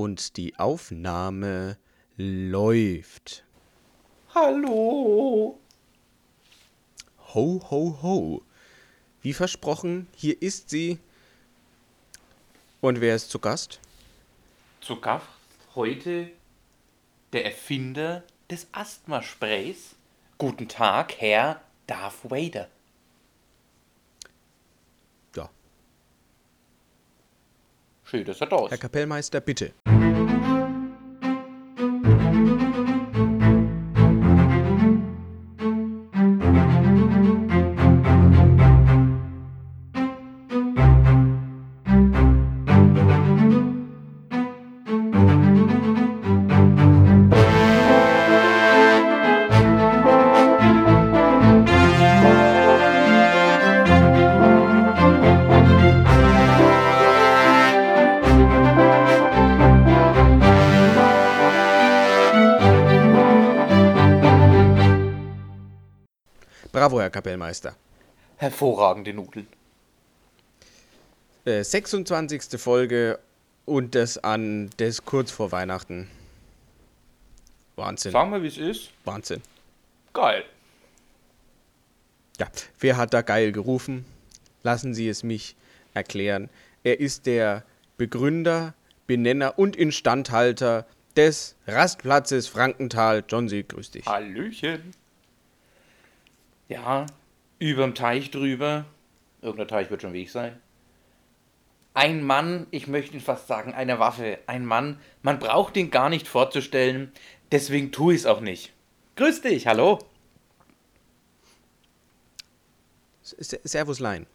Und die Aufnahme läuft. Hallo. Ho, ho, ho. Wie versprochen, hier ist sie. Und wer ist zu Gast? Zu Gast heute der Erfinder des Asthmasprays. Guten Tag, Herr Darth Vader. Ja. Schön, dass er da Herr ist. Kapellmeister, bitte. Kapellmeister. Hervorragende Nudeln. Äh, 26. Folge und das an das kurz vor Weihnachten. Wahnsinn. Sagen wir, wie es ist. Wahnsinn. Geil. Ja, wer hat da geil gerufen? Lassen Sie es mich erklären. Er ist der Begründer, Benenner und Instandhalter des Rastplatzes Frankenthal. John Sie, grüß dich. Hallöchen. Ja, überm Teich drüber. Irgendein Teich wird schon Weg sein. Ein Mann, ich möchte ihn fast sagen, eine Waffe. Ein Mann, man braucht ihn gar nicht vorzustellen. Deswegen tue ich es auch nicht. Grüß dich, hallo. Servus Lein.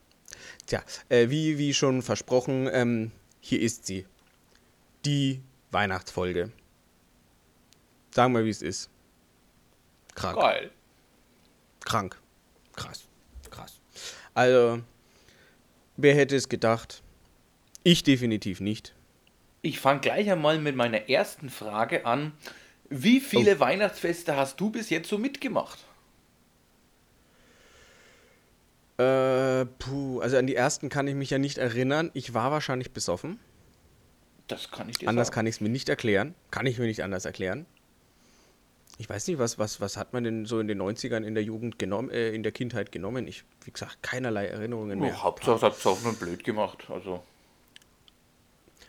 Tja, äh, wie, wie schon versprochen, ähm, hier ist sie. Die Weihnachtsfolge. Sagen wir, wie es ist. Krank. Geil. Krank. Krass. Also, wer hätte es gedacht? Ich definitiv nicht. Ich fange gleich einmal mit meiner ersten Frage an. Wie viele Weihnachtsfeste hast du bis jetzt so mitgemacht? Äh, puh, also an die ersten kann ich mich ja nicht erinnern. Ich war wahrscheinlich besoffen. Das kann ich dir Anders sagen. kann ich es mir nicht erklären. Kann ich mir nicht anders erklären. Ich weiß nicht, was, was, was hat man denn so in den 90ern in der Jugend genommen, äh, in der Kindheit genommen? Ich, wie gesagt, keinerlei Erinnerungen mehr. Oh, Hauptsache, es hat besoffen und blöd gemacht. Also,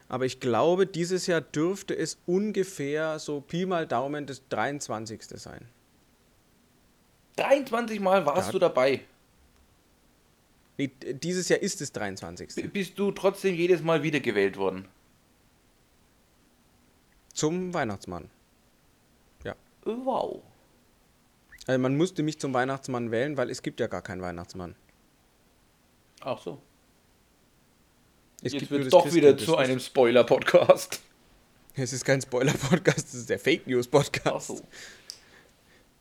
Aber ich glaube, dieses Jahr dürfte es ungefähr so Pi mal Daumen das 23. sein. 23 Mal warst Ja. du dabei. Nee, dieses Jahr ist es 23. B- Bist du trotzdem jedes Mal wiedergewählt worden? Zum Weihnachtsmann. Wow. Also man musste mich zum Weihnachtsmann wählen, weil es gibt ja gar keinen Weihnachtsmann. Ach so. Es Jetzt wird es doch wieder zu einem Spoiler-Podcast. Es ist kein Spoiler-Podcast, es ist der Fake News-Podcast. So.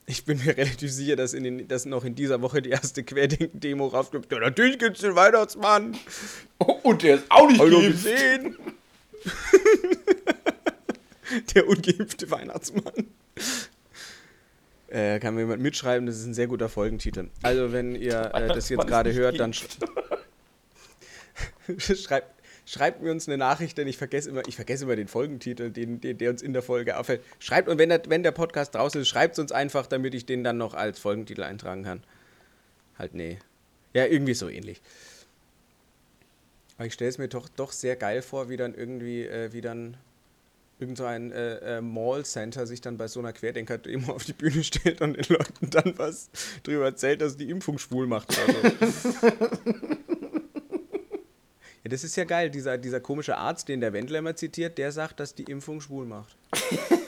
Ich bin mir relativ sicher, dass, in den, dass noch in dieser Woche die erste Querdenken-Demo raufkommt. Ja, natürlich gibt's den Weihnachtsmann. Und der ist auch nicht Hallo geimpft. gesehen. der ungeimpfte Weihnachtsmann. Äh, kann mir jemand mitschreiben, das ist ein sehr guter Folgentitel. Also, wenn ihr äh, das jetzt gerade hört, dann sch schreibt, schreibt mir uns eine Nachricht, denn ich vergesse immer, ich vergesse immer den Folgentitel, den, den, der uns in der Folge auffällt. Schreibt, und wenn der, wenn der Podcast draußen ist, schreibt es uns einfach, damit ich den dann noch als Folgentitel eintragen kann. Halt, nee. Ja, irgendwie so ähnlich. Aber ich stelle es mir doch, doch sehr geil vor, wie dann irgendwie, äh, wie dann irgend so ein äh, äh, Mall-Center sich dann bei so einer Querdenker-Demo auf die Bühne stellt und den Leuten dann was drüber erzählt, dass die Impfung schwul macht oder so. ja, das ist ja geil. Dieser, dieser komische Arzt, den der Wendler immer zitiert, der sagt, dass die Impfung schwul macht.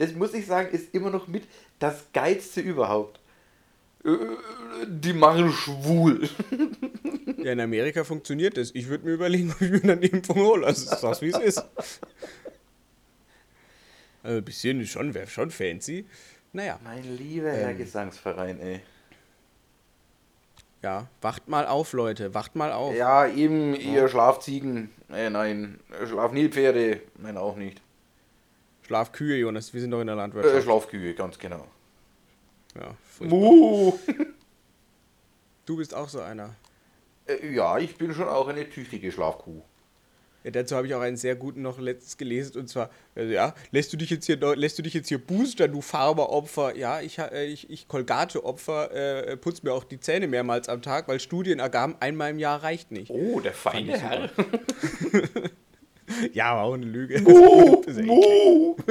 Das muss ich sagen, ist immer noch mit das Geilste überhaupt. Äh, Die machen schwul. Ja, in Amerika funktioniert das. Ich würde mir überlegen, ob ich mir dann die Impfung hole. Also, ist das, wie es ist. Also, ein bisschen ist schon, wäre schon fancy. Naja, Mein lieber Herr Ähm. Gesangsverein, ey. ja, wacht mal auf, Leute. Wacht mal auf. Ja, eben, ihr Schlafziegen. Äh, nein, Schlafnilpferde. Nein, auch nicht. Schlafkühe, Jonas. Wir sind doch in der Äh, Landwirtschaft. Schlafkühe, ganz genau. Ja, furchtbar. Muh. du bist auch so einer. Äh, ja, ich bin schon auch eine tüchtige Schlafkuh. Ja, dazu habe ich auch einen sehr guten noch letztes gelesen und zwar, also ja, lässt du dich jetzt hier lässt du dich jetzt hier boostern, du Farberopfer? Ja, ich, äh, ich, ich Kolgate-Opfer, äh, putz mir auch die Zähne mehrmals am Tag, weil Studien ergaben, einmal im Jahr reicht nicht. Oh, der feine Herr. ja, war auch eine Lüge. Mu, mu.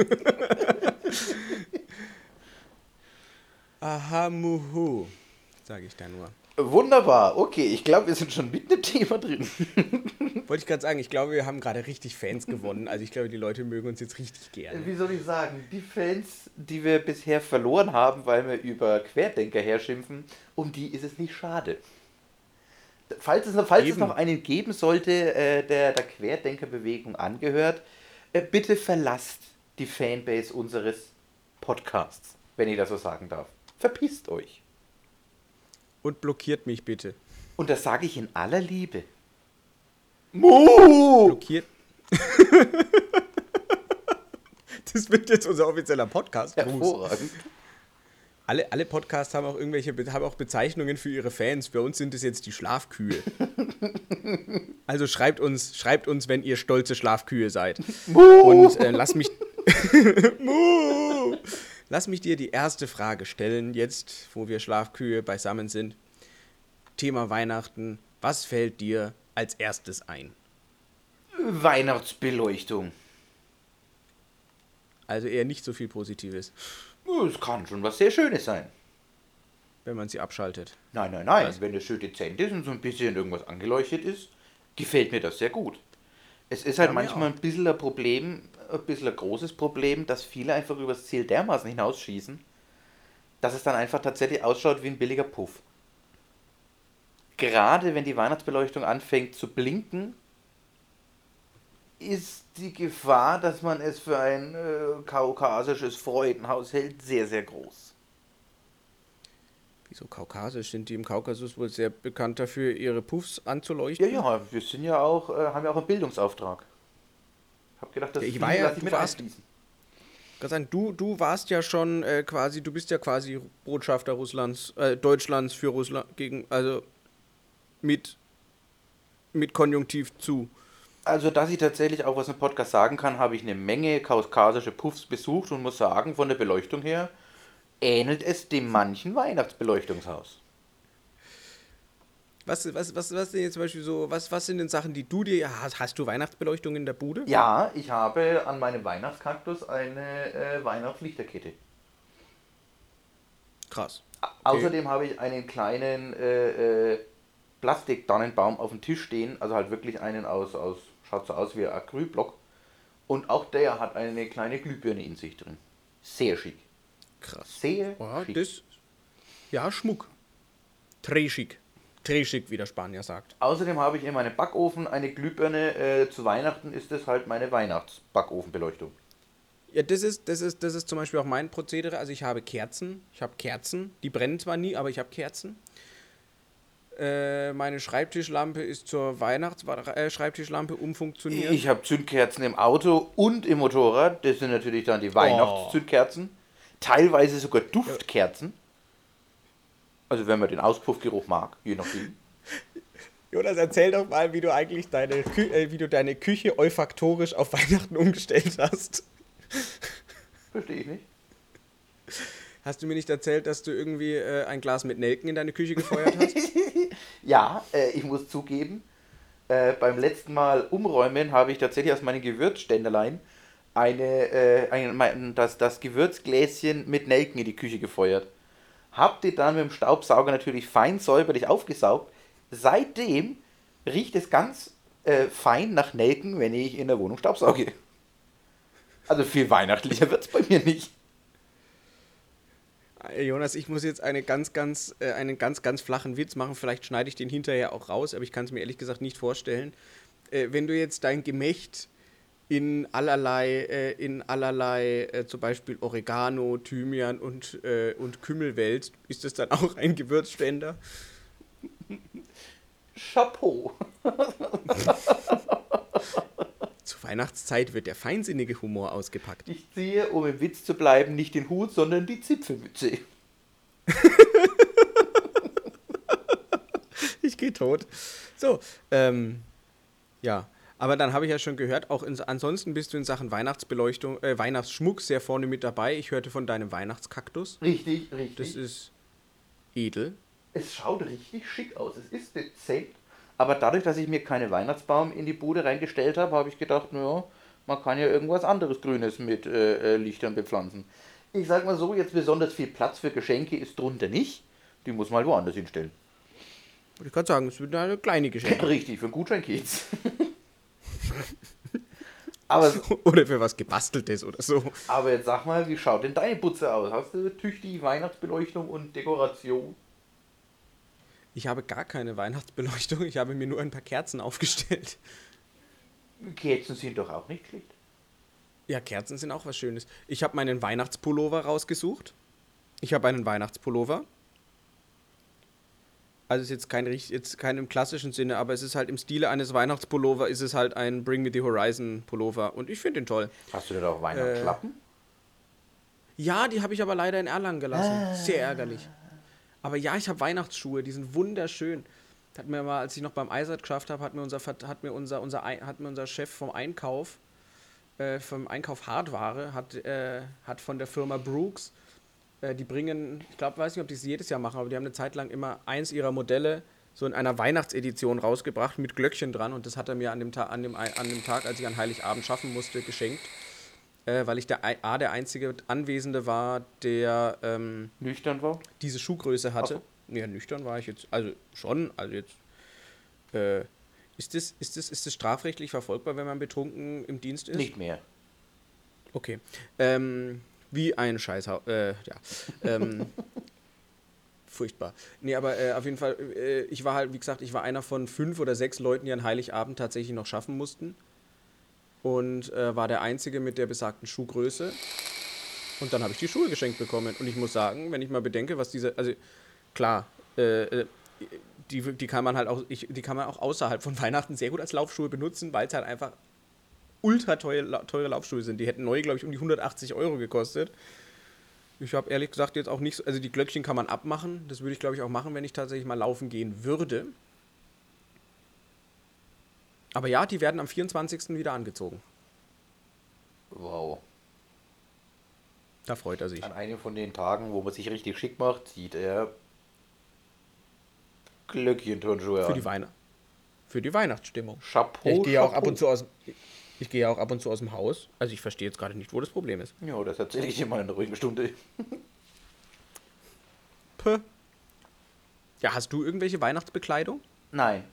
Aha, muhu, sage ich da nur. Wunderbar, okay, ich glaube, wir sind schon mitten im Thema drin. Wollte ich gerade sagen, ich glaube, wir haben gerade richtig Fans gewonnen. Also ich glaube, die Leute mögen uns jetzt richtig gerne. Wie soll ich sagen, die Fans, die wir bisher verloren haben, weil wir über Querdenker herschimpfen, um die ist es nicht schade. Falls es, falls es noch einen geben sollte, äh, der der Querdenkerbewegung angehört, äh, bitte verlasst die Fanbase unseres Podcasts, wenn ich das so sagen darf. Verpisst euch. Und blockiert mich bitte. Und das sage ich in aller Liebe. Mu! Blockiert. das wird jetzt unser offizieller Podcast. Hervorragend. Alle, alle Podcasts haben auch irgendwelche haben auch Bezeichnungen für ihre Fans. Für uns sind es jetzt die Schlafkühe. also schreibt uns, schreibt uns, wenn ihr stolze Schlafkühe seid. Mu! Und äh, lass mich. Mu! Lass mich dir die erste Frage stellen, jetzt, wo wir Schlafkühe beisammen sind. Thema Weihnachten. Was fällt dir als erstes ein? Weihnachtsbeleuchtung. Also eher nicht so viel Positives. Es kann schon was sehr Schönes sein. Wenn man sie abschaltet. Nein, nein, nein. Was? Wenn es schön dezent ist und so ein bisschen irgendwas angeleuchtet ist, gefällt mir das sehr gut. Es ist halt ja, manchmal ein bisschen ein Problem, ein bisschen ein großes Problem, dass viele einfach übers Ziel dermaßen hinausschießen, dass es dann einfach tatsächlich ausschaut wie ein billiger Puff. Gerade wenn die Weihnachtsbeleuchtung anfängt zu blinken, ist die Gefahr, dass man es für ein äh, kaukasisches Freudenhaus hält, sehr, sehr groß. Wieso kaukasisch? Sind die im Kaukasus wohl sehr bekannt dafür, ihre Puffs anzuleuchten? Ja, ja, wir sind ja auch, äh, haben ja auch einen Bildungsauftrag. Hab gedacht, das ja, ich war ja, ich mit warst, sagen, du, du warst ja schon äh, quasi, du bist ja quasi Botschafter Russlands, äh, Deutschlands für Russland gegen, also mit, mit Konjunktiv zu. Also, dass ich tatsächlich auch was im Podcast sagen kann, habe ich eine Menge kaukasische Puffs besucht und muss sagen, von der Beleuchtung her ähnelt es dem manchen Weihnachtsbeleuchtungshaus. Was, was, was, was denn jetzt zum Beispiel so, was, was sind denn Sachen, die du dir, hast, hast du Weihnachtsbeleuchtung in der Bude? Ja, ich habe an meinem Weihnachtskaktus eine äh, Weihnachtslichterkette. Krass. Okay. Außerdem habe ich einen kleinen äh, äh, Plastik-Dannenbaum auf dem Tisch stehen, also halt wirklich einen aus, aus schaut so aus wie ein Acrylblock. Und auch der hat eine kleine Glühbirne in sich drin. Sehr schick. Krass. Sehr ja, schick. Das, ja, Schmuck. Treschig. Treschig, wie der Spanier sagt. Außerdem habe ich in meinem Backofen eine Glühbirne. Äh, zu Weihnachten ist das halt meine Weihnachtsbackofenbeleuchtung. Ja, das ist, das, ist, das ist zum Beispiel auch mein Prozedere. Also ich habe Kerzen. Ich habe Kerzen. Die brennen zwar nie, aber ich habe Kerzen. Äh, meine Schreibtischlampe ist zur Weihnachtsschreibtischlampe äh, umfunktioniert. Ich habe Zündkerzen im Auto und im Motorrad. Das sind natürlich dann die Weihnachtszündkerzen. Oh. Teilweise sogar Duftkerzen. Also wenn man den Auspuffgeruch mag, je nachdem. Jonas, erzähl doch mal, wie du eigentlich deine, Kü äh, wie du deine Küche olfaktorisch auf Weihnachten umgestellt hast. Verstehe ich nicht. Hast du mir nicht erzählt, dass du irgendwie äh, ein Glas mit Nelken in deine Küche gefeuert hast? ja, äh, ich muss zugeben, äh, beim letzten Mal umräumen habe ich tatsächlich aus meinen Gewürzständelein eine, äh, ein, das, das Gewürzgläschen mit Nelken in die Küche gefeuert. Habt ihr dann mit dem Staubsauger natürlich fein säuberlich aufgesaugt. Seitdem riecht es ganz äh, fein nach Nelken, wenn ich in der Wohnung staubsauge. Also viel weihnachtlicher wird es bei mir nicht. Äh, Jonas, ich muss jetzt eine ganz, ganz, äh, einen ganz, ganz flachen Witz machen. Vielleicht schneide ich den hinterher auch raus, aber ich kann es mir ehrlich gesagt nicht vorstellen. Äh, wenn du jetzt dein Gemächt in allerlei, äh, in allerlei äh, zum Beispiel Oregano, Thymian und, äh, und Kümmel wälzt, ist das dann auch ein Gewürzständer? Chapeau. Zur Weihnachtszeit wird der feinsinnige Humor ausgepackt. Ich ziehe, um im Witz zu bleiben, nicht den Hut, sondern die Zipfelmütze. gehe tot. So, ähm, ja. Aber dann habe ich ja schon gehört, auch in, ansonsten bist du in Sachen Weihnachtsbeleuchtung, äh, Weihnachtsschmuck sehr vorne mit dabei. Ich hörte von deinem Weihnachtskaktus. Richtig, richtig. Das ist edel. Es schaut richtig schick aus. Es ist dezent. Aber dadurch, dass ich mir keinen Weihnachtsbaum in die Bude reingestellt habe, habe ich gedacht, naja, man kann ja irgendwas anderes Grünes mit äh, äh, Lichtern bepflanzen. Ich sag mal so, jetzt besonders viel Platz für Geschenke ist drunter nicht. Die muss man woanders hinstellen. Ich kann sagen, es wird eine kleine Geschenke. Richtig, für einen Gutschein geht's. aber, oder für was gebasteltes oder so. aber jetzt sag mal, wie schaut denn deine Putze aus? Hast du tüchtig Weihnachtsbeleuchtung und Dekoration? Ich habe gar keine Weihnachtsbeleuchtung, ich habe mir nur ein paar Kerzen aufgestellt. Kerzen sind doch auch nicht schlecht. Ja, Kerzen sind auch was Schönes. Ich habe meinen Weihnachtspullover rausgesucht. Ich habe einen Weihnachtspullover. Also ist jetzt kein jetzt kein im klassischen Sinne, aber es ist halt im Stile eines Weihnachtspullover ist es halt ein Bring Me the Horizon Pullover und ich finde ihn toll. Hast du denn auch Weihnachtsschlappen? Äh, ja, die habe ich aber leider in Erlangen gelassen. Ah. Sehr ärgerlich. Aber ja, ich habe Weihnachtsschuhe, die sind wunderschön. Hat mir mal, als ich noch beim Eisert geschafft habe, hat mir unser hat mir unser unser hat mir unser Chef vom Einkauf äh, vom Einkauf Hardware hat äh, hat von der Firma Brooks äh, die bringen, ich glaube, weiß nicht, ob die es jedes Jahr machen, aber die haben eine Zeit lang immer eins ihrer Modelle so in einer Weihnachtsedition rausgebracht mit Glöckchen dran und das hat er mir an dem, Ta an dem, an dem Tag, als ich an Heiligabend schaffen musste, geschenkt. Äh, weil ich der A, der einzige Anwesende war, der ähm, nüchtern war? Diese Schuhgröße hatte. So. Ja, nüchtern war ich jetzt, also schon, also jetzt. Äh, ist das, ist, das, ist das strafrechtlich verfolgbar, wenn man betrunken im Dienst ist? Nicht mehr. Okay. Ähm, wie ein Scheißhaus. Äh, ja. Ähm, furchtbar. Nee, aber äh, auf jeden Fall, äh, ich war halt, wie gesagt, ich war einer von fünf oder sechs Leuten, die an Heiligabend tatsächlich noch schaffen mussten. Und äh, war der Einzige mit der besagten Schuhgröße. Und dann habe ich die Schuhe geschenkt bekommen. Und ich muss sagen, wenn ich mal bedenke, was diese, also klar, äh, äh, die, die kann man halt auch, ich, die kann man auch außerhalb von Weihnachten sehr gut als Laufschuhe benutzen, weil es halt einfach ultra teure, teure Laufschuhe sind. Die hätten neu, glaube ich, um die 180 Euro gekostet. Ich habe ehrlich gesagt jetzt auch nicht, so, also die Glöckchen kann man abmachen. Das würde ich, glaube ich, auch machen, wenn ich tatsächlich mal laufen gehen würde. Aber ja, die werden am 24. wieder angezogen. Wow. Da freut er sich. An einem von den Tagen, wo man sich richtig schick macht, sieht er Glöckchen-Turnschuhe Für die Weihnacht. Für die Weihnachtsstimmung. Chapeau. Ich gehe auch ab und zu aus. Ich gehe auch ab und zu aus dem Haus. Also ich verstehe jetzt gerade nicht, wo das Problem ist. Ja, das erzähle ich dir mal in einer ruhigen Stunde. Puh. Ja, hast du irgendwelche Weihnachtsbekleidung? Nein.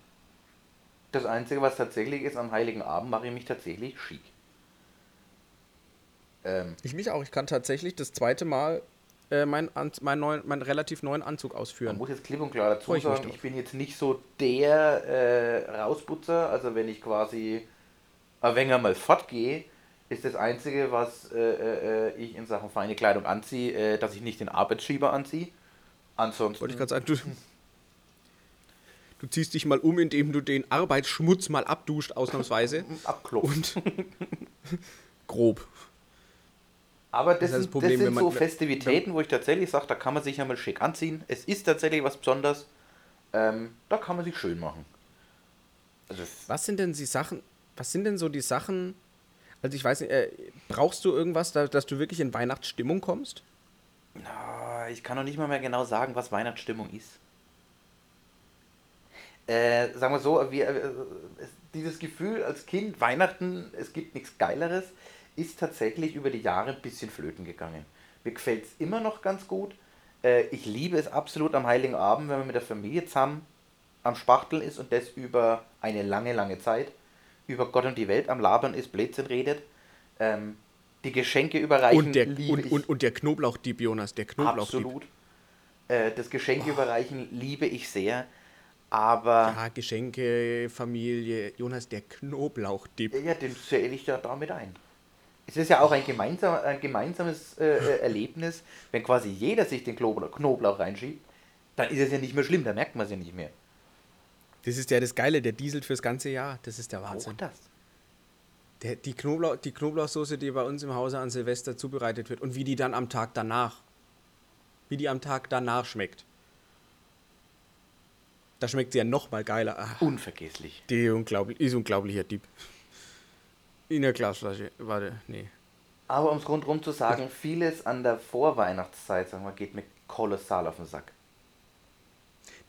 Das Einzige, was tatsächlich ist, am Heiligen Abend mache ich mich tatsächlich schick. Ähm, ich mich auch. Ich kann tatsächlich das zweite Mal äh, meinen mein neuen, meinen relativ neuen Anzug ausführen. Man muss jetzt klipp und klar dazu ich sagen, ich bin jetzt nicht so der äh, Rausputzer. Also wenn ich quasi aber wenn ich mal fortgehe, ist das Einzige, was äh, äh, ich in Sachen feine Kleidung anziehe, äh, dass ich nicht den Arbeitsschieber anziehe. Ansonsten. Wollte ich gerade sagen, du, du ziehst dich mal um, indem du den Arbeitsschmutz mal abduscht, ausnahmsweise. Abklopft. Und grob. Aber das, das, sind, das Problem, sind so Festivitäten, wo ich tatsächlich sage, da kann man sich ja mal schick anziehen. Es ist tatsächlich was Besonderes. Ähm, da kann man sich schön machen. Also was sind denn die Sachen, was sind denn so die Sachen? Also ich weiß nicht, äh, brauchst du irgendwas, da, dass du wirklich in Weihnachtsstimmung kommst? Na, ich kann noch nicht mal mehr genau sagen, was Weihnachtsstimmung ist. Äh, sagen wir so, wir, äh, dieses Gefühl als Kind, Weihnachten, es gibt nichts Geileres, ist tatsächlich über die Jahre ein bisschen flöten gegangen. Mir gefällt es immer noch ganz gut. Äh, ich liebe es absolut am Heiligen Abend, wenn man mit der Familie zusammen am Spachteln ist und das über eine lange, lange Zeit über Gott und die Welt am Labern ist, Blödsinn redet. Ähm, die Geschenke überreichen. Und der, und, und, und der Knoblauchdieb, Jonas, der Knoblauchdieb. Absolut. Äh, das Geschenke oh. überreichen liebe ich sehr. Aber. Ja, Geschenke, Familie, Jonas, der Knoblauchdieb. Ja, den zähle ich ja damit ein. Es ist ja auch ein, gemeinsam, ein gemeinsames äh, äh, Erlebnis, wenn quasi jeder sich den Knoblauch reinschiebt, dann ist es ja nicht mehr schlimm, da merkt man es ja nicht mehr. Das ist ja das Geile, der dieselt fürs ganze Jahr. Das ist der Wahnsinn. Auch das. Der, die, Knoblauch, die Knoblauchsoße, die bei uns im Hause an Silvester zubereitet wird und wie die dann am Tag danach, wie die am Tag danach schmeckt. Da schmeckt sie ja noch mal geiler. Ach, Unvergesslich. die unglaublich, ist unglaublicher Dieb. In der Glasflasche. Warte, nee. Aber um es rundherum zu sagen, vieles an der Vorweihnachtszeit, sagen wir, geht mir kolossal auf den Sack.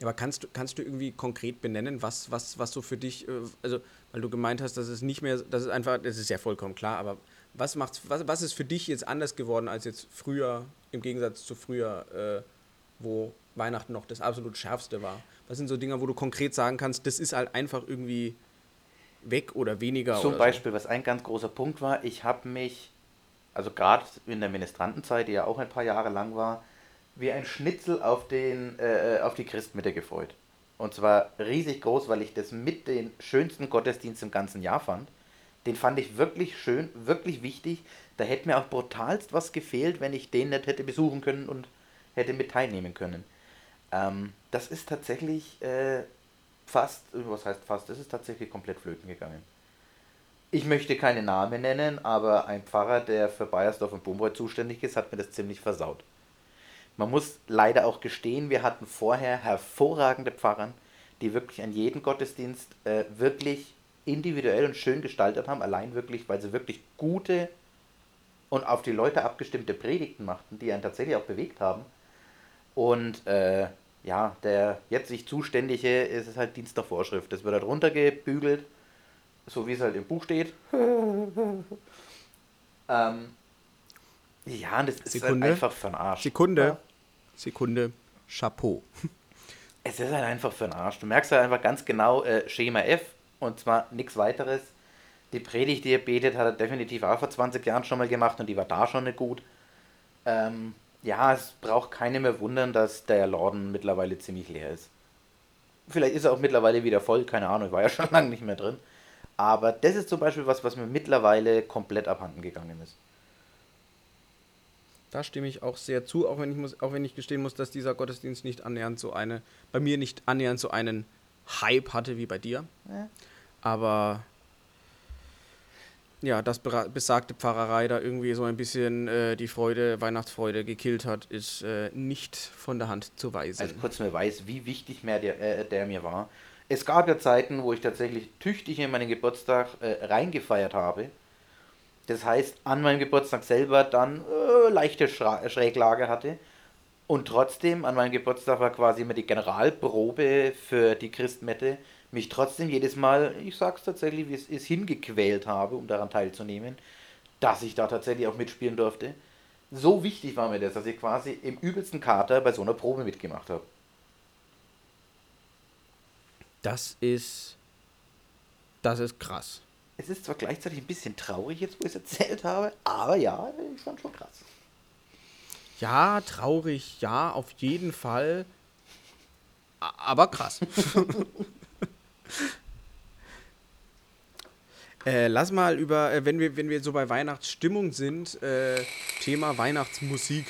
Aber kannst du, kannst du irgendwie konkret benennen, was, was, was so für dich, äh, also, weil du gemeint hast, dass es nicht mehr, das ist einfach, das ist ja vollkommen klar, aber was macht's, was, was ist für dich jetzt anders geworden als jetzt früher, im Gegensatz zu früher, äh, wo Weihnachten noch das absolut schärfste war? Was sind so Dinge, wo du konkret sagen kannst, das ist halt einfach irgendwie weg oder weniger? Zum oder Beispiel, was ein ganz großer Punkt war, ich habe mich, also gerade in der Ministrantenzeit, die ja auch ein paar Jahre lang war, wie ein Schnitzel auf, den, äh, auf die Christmitte gefreut. Und zwar riesig groß, weil ich das mit den schönsten Gottesdienst im ganzen Jahr fand. Den fand ich wirklich schön, wirklich wichtig. Da hätte mir auch brutalst was gefehlt, wenn ich den nicht hätte besuchen können und hätte mit teilnehmen können. Ähm, das ist tatsächlich äh, fast, was heißt fast, das ist tatsächlich komplett flöten gegangen. Ich möchte keine Namen nennen, aber ein Pfarrer, der für Bayersdorf und Bumreuth zuständig ist, hat mir das ziemlich versaut. Man muss leider auch gestehen, wir hatten vorher hervorragende Pfarrer, die wirklich an jeden Gottesdienst äh, wirklich individuell und schön gestaltet haben, allein wirklich, weil sie wirklich gute und auf die Leute abgestimmte Predigten machten, die einen tatsächlich auch bewegt haben. Und äh, ja, der jetzt sich Zuständige ist es halt Dienst nach Vorschrift. Das wird halt runtergebügelt, so wie es halt im Buch steht. ähm, ja, und das ist halt einfach den Arsch. Sekunde, Ja. Sekunde, Chapeau. Es ist halt einfach für den Arsch. Du merkst halt einfach ganz genau äh, Schema F und zwar nichts weiteres. Die Predigt, die er betet, hat er definitiv auch vor 20 Jahren schon mal gemacht und die war da schon nicht gut. Ähm, ja, es braucht keine mehr wundern, dass der Lorden mittlerweile ziemlich leer ist. Vielleicht ist er auch mittlerweile wieder voll, keine Ahnung, ich war ja schon lange nicht mehr drin. Aber das ist zum Beispiel was, was mir mittlerweile komplett abhanden gegangen ist. Da stimme ich auch sehr zu, auch wenn ich, muss, auch wenn ich gestehen muss, dass dieser Gottesdienst nicht annähernd so eine, bei mir nicht annähernd so einen Hype hatte wie bei dir. Ja. Aber ja, dass besagte Pfarrerei da irgendwie so ein bisschen äh, die Freude, Weihnachtsfreude gekillt hat, ist äh, nicht von der Hand zu weisen. Also kurz mir weiß, wie wichtig mir der, äh, der mir war. Es gab ja Zeiten, wo ich tatsächlich tüchtig in meinen Geburtstag äh, reingefeiert habe. Das heißt, an meinem Geburtstag selber dann äh, leichte Schra Schräglage hatte. Und trotzdem, an meinem Geburtstag war quasi immer die Generalprobe für die Christmette, mich trotzdem jedes Mal, ich sag's tatsächlich, wie es ist, hingequält habe, um daran teilzunehmen, dass ich da tatsächlich auch mitspielen durfte. So wichtig war mir das, dass ich quasi im übelsten Kater bei so einer Probe mitgemacht habe. das ist. Das ist krass. Es ist zwar gleichzeitig ein bisschen traurig jetzt, wo ich es erzählt habe, aber ja, ich fand schon krass. Ja, traurig, ja, auf jeden Fall. Aber krass. äh, lass mal über, äh, wenn, wir, wenn wir so bei Weihnachtsstimmung sind, äh, Thema Weihnachtsmusik.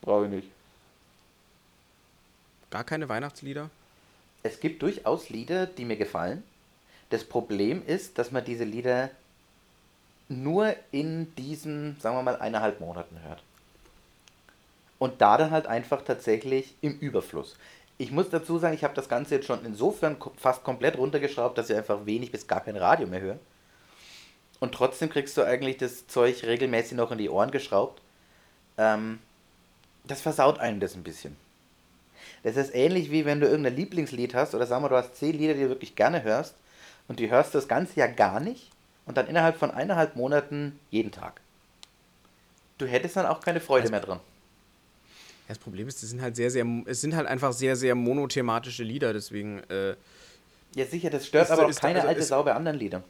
Brauche ich nicht. Gar keine Weihnachtslieder? Es gibt durchaus Lieder, die mir gefallen. Das Problem ist, dass man diese Lieder nur in diesen, sagen wir mal, eineinhalb Monaten hört. Und da dann halt einfach tatsächlich im Überfluss. Ich muss dazu sagen, ich habe das Ganze jetzt schon insofern fast komplett runtergeschraubt, dass ich einfach wenig bis gar kein Radio mehr höre. Und trotzdem kriegst du eigentlich das Zeug regelmäßig noch in die Ohren geschraubt. Ähm, das versaut einem das ein bisschen. Das ist ähnlich wie wenn du irgendein Lieblingslied hast oder sagen wir, du hast zehn Lieder, die du wirklich gerne hörst und die hörst du das ganze Jahr gar nicht und dann innerhalb von eineinhalb Monaten jeden Tag. Du hättest dann auch keine Freude Also- mehr dran. Das Problem ist, es sind halt sehr, sehr, es sind halt einfach sehr, sehr monothematische Lieder, deswegen, äh, Ja, sicher, das stört Ist- aber auch keine also alte Sau bei anderen Liedern.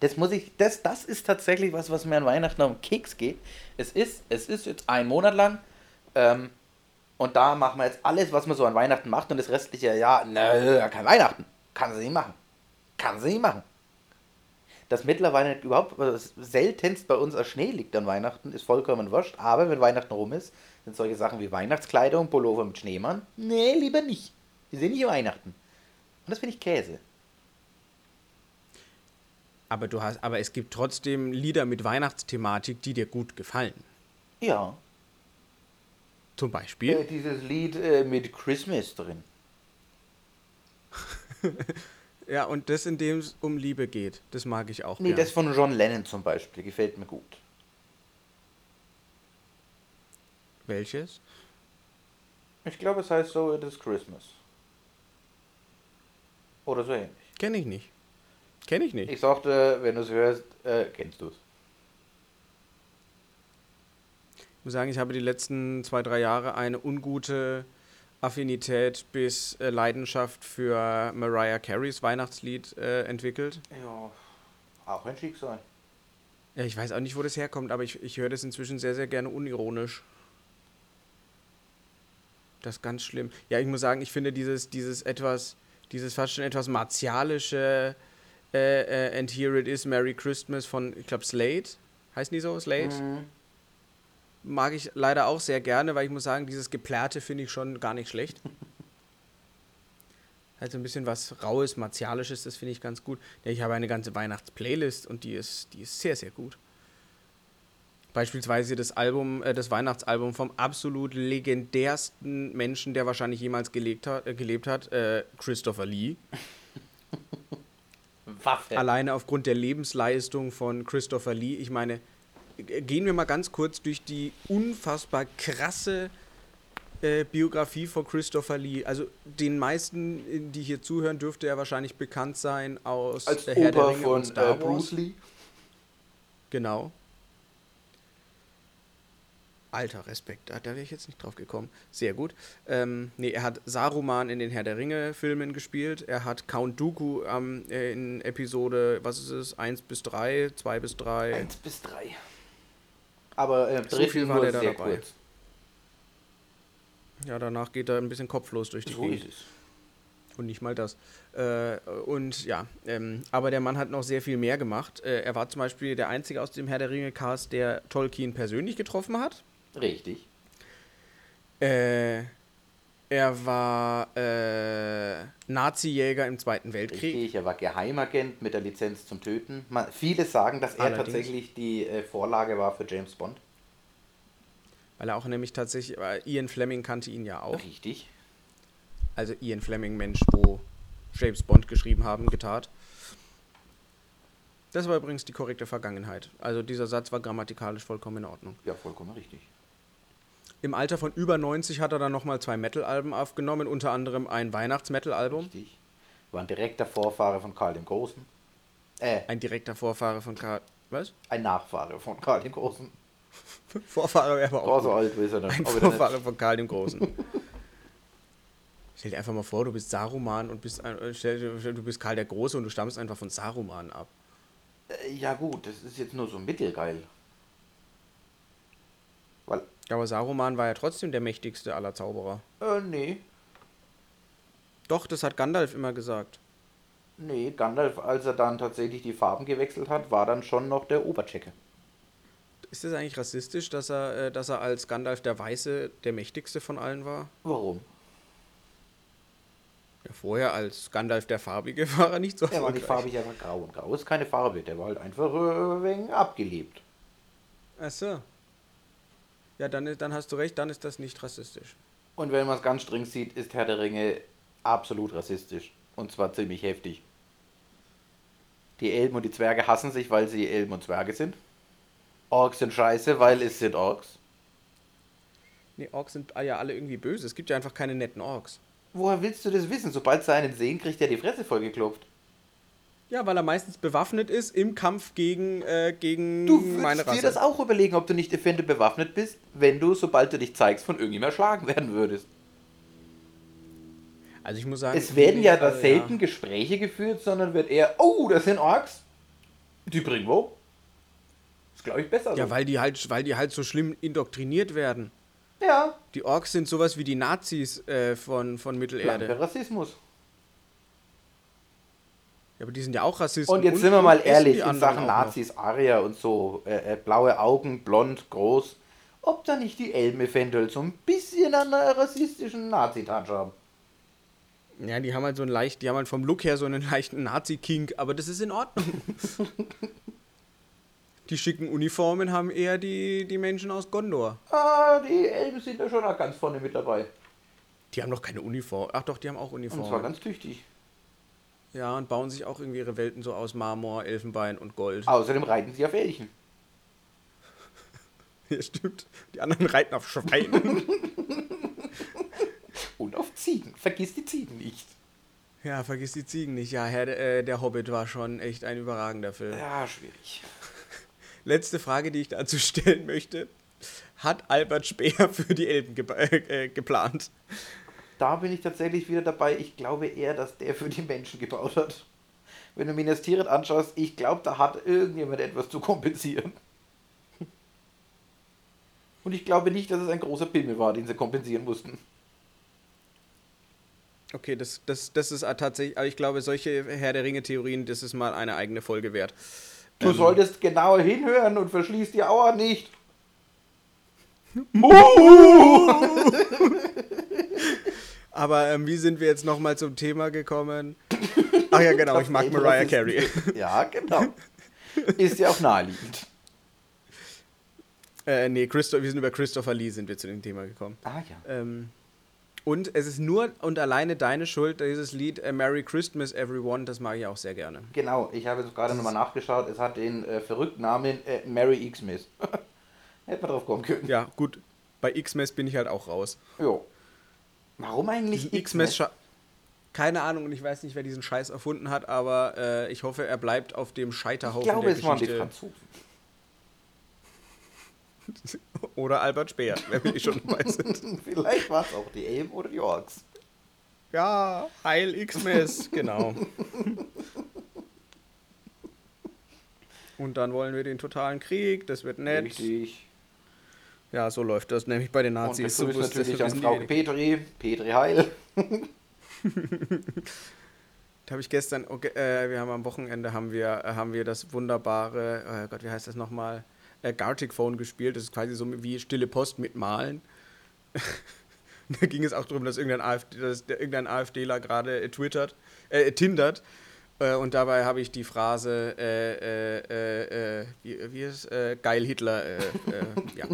Das muss ich, das, das ist tatsächlich was, was mir an Weihnachten den Keks geht. Es ist, es ist jetzt ein Monat lang ähm, und da machen wir jetzt alles, was man so an Weihnachten macht und das restliche Jahr, nö, kein Weihnachten. Kann sie nicht machen. Kann sie nicht machen. Dass mittlerweile überhaupt äh, seltenst bei uns als Schnee liegt an Weihnachten, ist vollkommen wurscht. Aber wenn Weihnachten rum ist, sind solche Sachen wie Weihnachtskleidung, Pullover mit Schneemann. Nee, lieber nicht. Die sind nicht Weihnachten. Und das finde ich Käse. aber du hast, aber es gibt trotzdem Lieder mit Weihnachtsthematik, die dir gut gefallen. Ja. Zum Beispiel? Äh, dieses Lied äh, mit Christmas drin. Ja, und das, in dem es um Liebe geht, das mag ich auch. Nee, gern. das von John Lennon zum Beispiel, gefällt mir gut. Welches? Ich glaube, es heißt so, It is Christmas. Oder so ähnlich. Kenne ich nicht. Kenne ich nicht. Ich sagte, wenn du es hörst, äh, kennst du es. Ich muss sagen, ich habe die letzten zwei, drei Jahre eine ungute Affinität bis äh, Leidenschaft für Mariah Careys Weihnachtslied äh, entwickelt. Ja, auch ein Schicksal. Ja, ich weiß auch nicht, wo das herkommt, aber ich, ich höre das inzwischen sehr, sehr gerne unironisch. Das ist ganz schlimm. Ja, ich muss sagen, ich finde dieses, dieses etwas, dieses fast schon etwas martialische äh, äh, And Here It Is, Merry Christmas von, ich glaube, Slade. Heißen die so? Slade? Mhm. Mag ich leider auch sehr gerne, weil ich muss sagen, dieses Geplärte finde ich schon gar nicht schlecht. halt so ein bisschen was Raues, Martialisches, das finde ich ganz gut. Ja, ich habe eine ganze Weihnachtsplaylist und die ist, die ist sehr, sehr gut. Beispielsweise das Album, äh, das Weihnachtsalbum vom absolut legendärsten Menschen, der wahrscheinlich jemals gelebt hat, äh, gelebt hat äh, Christopher Lee. Waffe. Alleine aufgrund der Lebensleistung von Christopher Lee. Ich meine, gehen wir mal ganz kurz durch die unfassbar krasse äh, Biografie von Christopher Lee. Also den meisten, die hier zuhören, dürfte er wahrscheinlich bekannt sein aus Als äh, Herr der Opa Ringe von und Star äh, Wars. Bruce Lee. Genau. Alter Respekt, da, da wäre ich jetzt nicht drauf gekommen. Sehr gut. Ähm, nee, er hat Saruman in den Herr der Ringe-Filmen gespielt. Er hat Count Dooku ähm, äh, in Episode, was ist es, 1 bis 3, 2 bis 3. Eins bis drei. Aber äh, So viel war der da dabei. kurz. Ja, danach geht er ein bisschen kopflos durch die So Gegend. ist es. Und nicht mal das. Äh, und ja, ähm, aber der Mann hat noch sehr viel mehr gemacht. Äh, er war zum Beispiel der Einzige aus dem Herr der Ringe-Cast, der Tolkien persönlich getroffen hat. Richtig. Äh, er war äh, Nazi-Jäger im Zweiten Weltkrieg. Richtig, er war Geheimagent mit der Lizenz zum Töten. Man, viele sagen, dass er Allerdings. tatsächlich die äh, Vorlage war für James Bond. Weil er auch nämlich tatsächlich, weil Ian Fleming kannte ihn ja auch. Richtig. Also Ian Fleming, Mensch, wo James Bond geschrieben haben, getat. Das war übrigens die korrekte Vergangenheit. Also dieser Satz war grammatikalisch vollkommen in Ordnung. Ja, vollkommen richtig. Im Alter von über 90 hat er dann nochmal zwei Metal-Alben aufgenommen, unter anderem ein Weihnachts-Metal-Album. Richtig. War ein direkter Vorfahre von Karl dem Großen. Äh, Ein direkter Vorfahre von Karl. Was? ein Nachfahre von Karl dem Großen. Vorfahre wäre aber auch. so gut. alt ist er dann. Ein Vorfahre von Karl dem Großen. Stell dir einfach mal vor, du bist Saruman und bist ein, äh, stell dir, du bist Karl der Große und du stammst einfach von Saruman ab. nicht. Äh, Ja gut, das ist jetzt nur so mittelgeil. Weil, Aber Saruman war ja trotzdem der mächtigste aller Zauberer. äh, nee. Doch, das hat Gandalf immer gesagt. Nee, Gandalf, als er dann tatsächlich die Farben gewechselt hat, war dann schon noch der Oberchecke. Ist das eigentlich rassistisch, dass er, äh, dass er als Gandalf der Weiße der mächtigste von allen war? Warum? Ja, vorher als Gandalf der Farbige war er nicht so Er war nicht farbig, er war grau. Und grau ist keine Farbe, der war halt einfach äh, wegen abgelebt. Ach so. Ja, dann, dann hast du recht, dann ist das nicht rassistisch. Und wenn man es ganz streng sieht, ist Herr der Ringe absolut rassistisch. Und zwar ziemlich heftig. Die Elben und die Zwerge hassen sich, weil sie Elben und Zwerge sind. Orks sind scheiße, weil es sind Orks. Nee, Orks sind ja alle irgendwie böse. Es gibt ja einfach keine netten Orks. Woher willst du das wissen? Sobald sie einen sehen, kriegt er die Fresse vollgeklopft. Ja, weil er meistens bewaffnet ist im Kampf gegen, äh, gegen Du meine würdest Rasse. dir das auch überlegen, ob du nicht eventuell bewaffnet bist, wenn du, sobald du dich zeigst, von irgendjemand erschlagen werden würdest. also ich muss sagen, Es werden ja da also, selten Gespräche geführt, sondern wird eher, oh, das sind Orks. Die bringen wo? Ist, glaube ich, besser Ja, so. weil die halt, weil die halt so schlimm indoktriniert werden. Ja, Die Orks sind sowas wie die Nazis äh, von, von Mittelerde. blanker Rassismus. Ja, aber die sind ja auch Rassisten. Und jetzt sind wir mal ehrlich, in Sachen noch. Nazis, Arier und so, äh, äh, blaue Augen, blond, groß, ob da nicht die Elben eventuell so ein bisschen an einer rassistischen Nazi-Touch haben. Ja, die haben halt so einen leicht, die haben halt vom Look her so einen leichten Nazi-Kink, aber das ist in Ordnung. die schicken Uniformen haben eher die, die Menschen aus Gondor. Ah, die Elben sind da schon auch ganz vorne mit dabei. Die haben doch keine Uniform. Ach doch, die haben auch Und zwar Uniformen. ganz tüchtig. Ja, und bauen sich auch irgendwie ihre Welten so aus Marmor, Elfenbein und Gold. Außerdem reiten sie auf Elchen. Ja, stimmt. Die anderen reiten auf Schweinen. Und auf Ziegen. Vergiss die Ziegen nicht. ja, vergiss die Ziegen nicht. Ja, Herr, äh, der Hobbit war schon echt ein überragender Film. Ja, schwierig. Letzte Frage, die ich dazu stellen möchte. Hat Albert Speer für die Elben ge äh, geplant? Da bin ich tatsächlich wieder dabei. Ich glaube eher, dass der für die Menschen gebaut hat. Wenn du Minas Tirith anschaust, ich glaube, da hat irgendjemand etwas zu kompensieren. Und ich glaube nicht, dass es ein großer Pimmel war, den sie kompensieren mussten. Okay, das, das, das ist tatsächlich, aber ich glaube, solche Herr der Ringe-Theorien, das ist mal eine eigene Folge wert. Du Ähm. solltest genauer hinhören und verschließ die Auer nicht. Aber ähm, wie sind wir jetzt nochmal zum Thema gekommen? Ach ja, genau, ich mag Mariah Carey. Ja, genau. Ist ja auch naheliegend. Äh, nee, Christo wir sind über Christopher Lee sind wir zu dem Thema gekommen. Ah ja. Ähm, und es ist nur und alleine deine Schuld, dieses Lied äh, Merry Christmas Everyone, das mag ich auch sehr gerne. Genau, ich habe jetzt gerade nochmal nachgeschaut. Es hat den äh, verrückten Namen äh, Mary Xmas. Hätte man drauf kommen können. Ja, gut, bei Xmas bin ich halt auch raus. Jo. Warum eigentlich Xmas, Scha- keine Ahnung und ich weiß nicht, wer diesen Scheiß erfunden hat, aber äh, ich hoffe, er bleibt auf dem Ich Scheiterhaufen glaube, der es waren die. Franzosen. Oder Albert Speer, wenn wir schon dabei sind. Vielleicht waren es auch die Elben oder die Orks. Ja, Heil Xmas, genau. Und dann wollen wir den totalen Krieg, das wird nett. Richtig. Ja, so läuft das nämlich bei den Und Nazis. begrüßt wusste- natürlich an Frau. Petri. Petri Heil. Da habe ich gestern, okay, äh, wir haben am Wochenende haben wir, äh, haben wir das wunderbare, äh, Gott, wie heißt das nochmal? Äh, Gartic Phone gespielt. Das ist quasi so wie Stille Post mit Malen. da ging es auch darum, dass irgendein, AfD, dass irgendein AfDler gerade äh, twittert, äh, tindert. Äh, und dabei habe ich die Phrase, äh, äh, äh, äh, wie, wie ist es? Äh, geil Hitler, ja.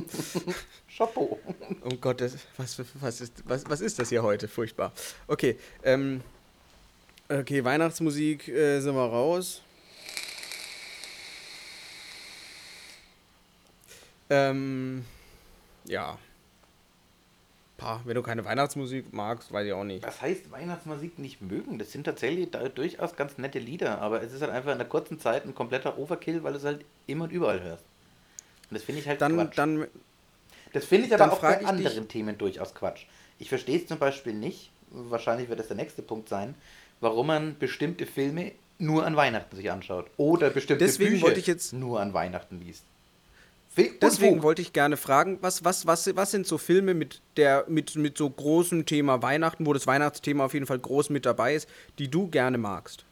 Chapeau. Um Gottes, was, was, ist, was, was ist das hier heute? Furchtbar. Okay, ähm, okay, Weihnachtsmusik sind wir raus. Ähm, ja. Pah, wenn du keine Weihnachtsmusik magst, weiß ich auch nicht. Was heißt Weihnachtsmusik nicht mögen? Das sind tatsächlich da durchaus ganz nette Lieder, aber es ist halt einfach in der kurzen Zeit ein kompletter Overkill, weil du es halt immer und überall hörst. Und das finde ich halt Dann, Quatsch. dann, Das finde ich aber auch bei ich dich- anderen Themen durchaus Quatsch. Ich verstehe es zum Beispiel nicht, wahrscheinlich wird das der nächste Punkt sein, warum man bestimmte Filme nur an Weihnachten sich anschaut. Oder bestimmte Deswegen Bücher wollte ich jetzt- nur an Weihnachten liest. Deswegen wo? wollte ich gerne fragen, was, was, was, was sind so Filme mit, der, mit, mit so großem Thema Weihnachten, wo das Weihnachtsthema auf jeden Fall groß mit dabei ist, die du gerne magst?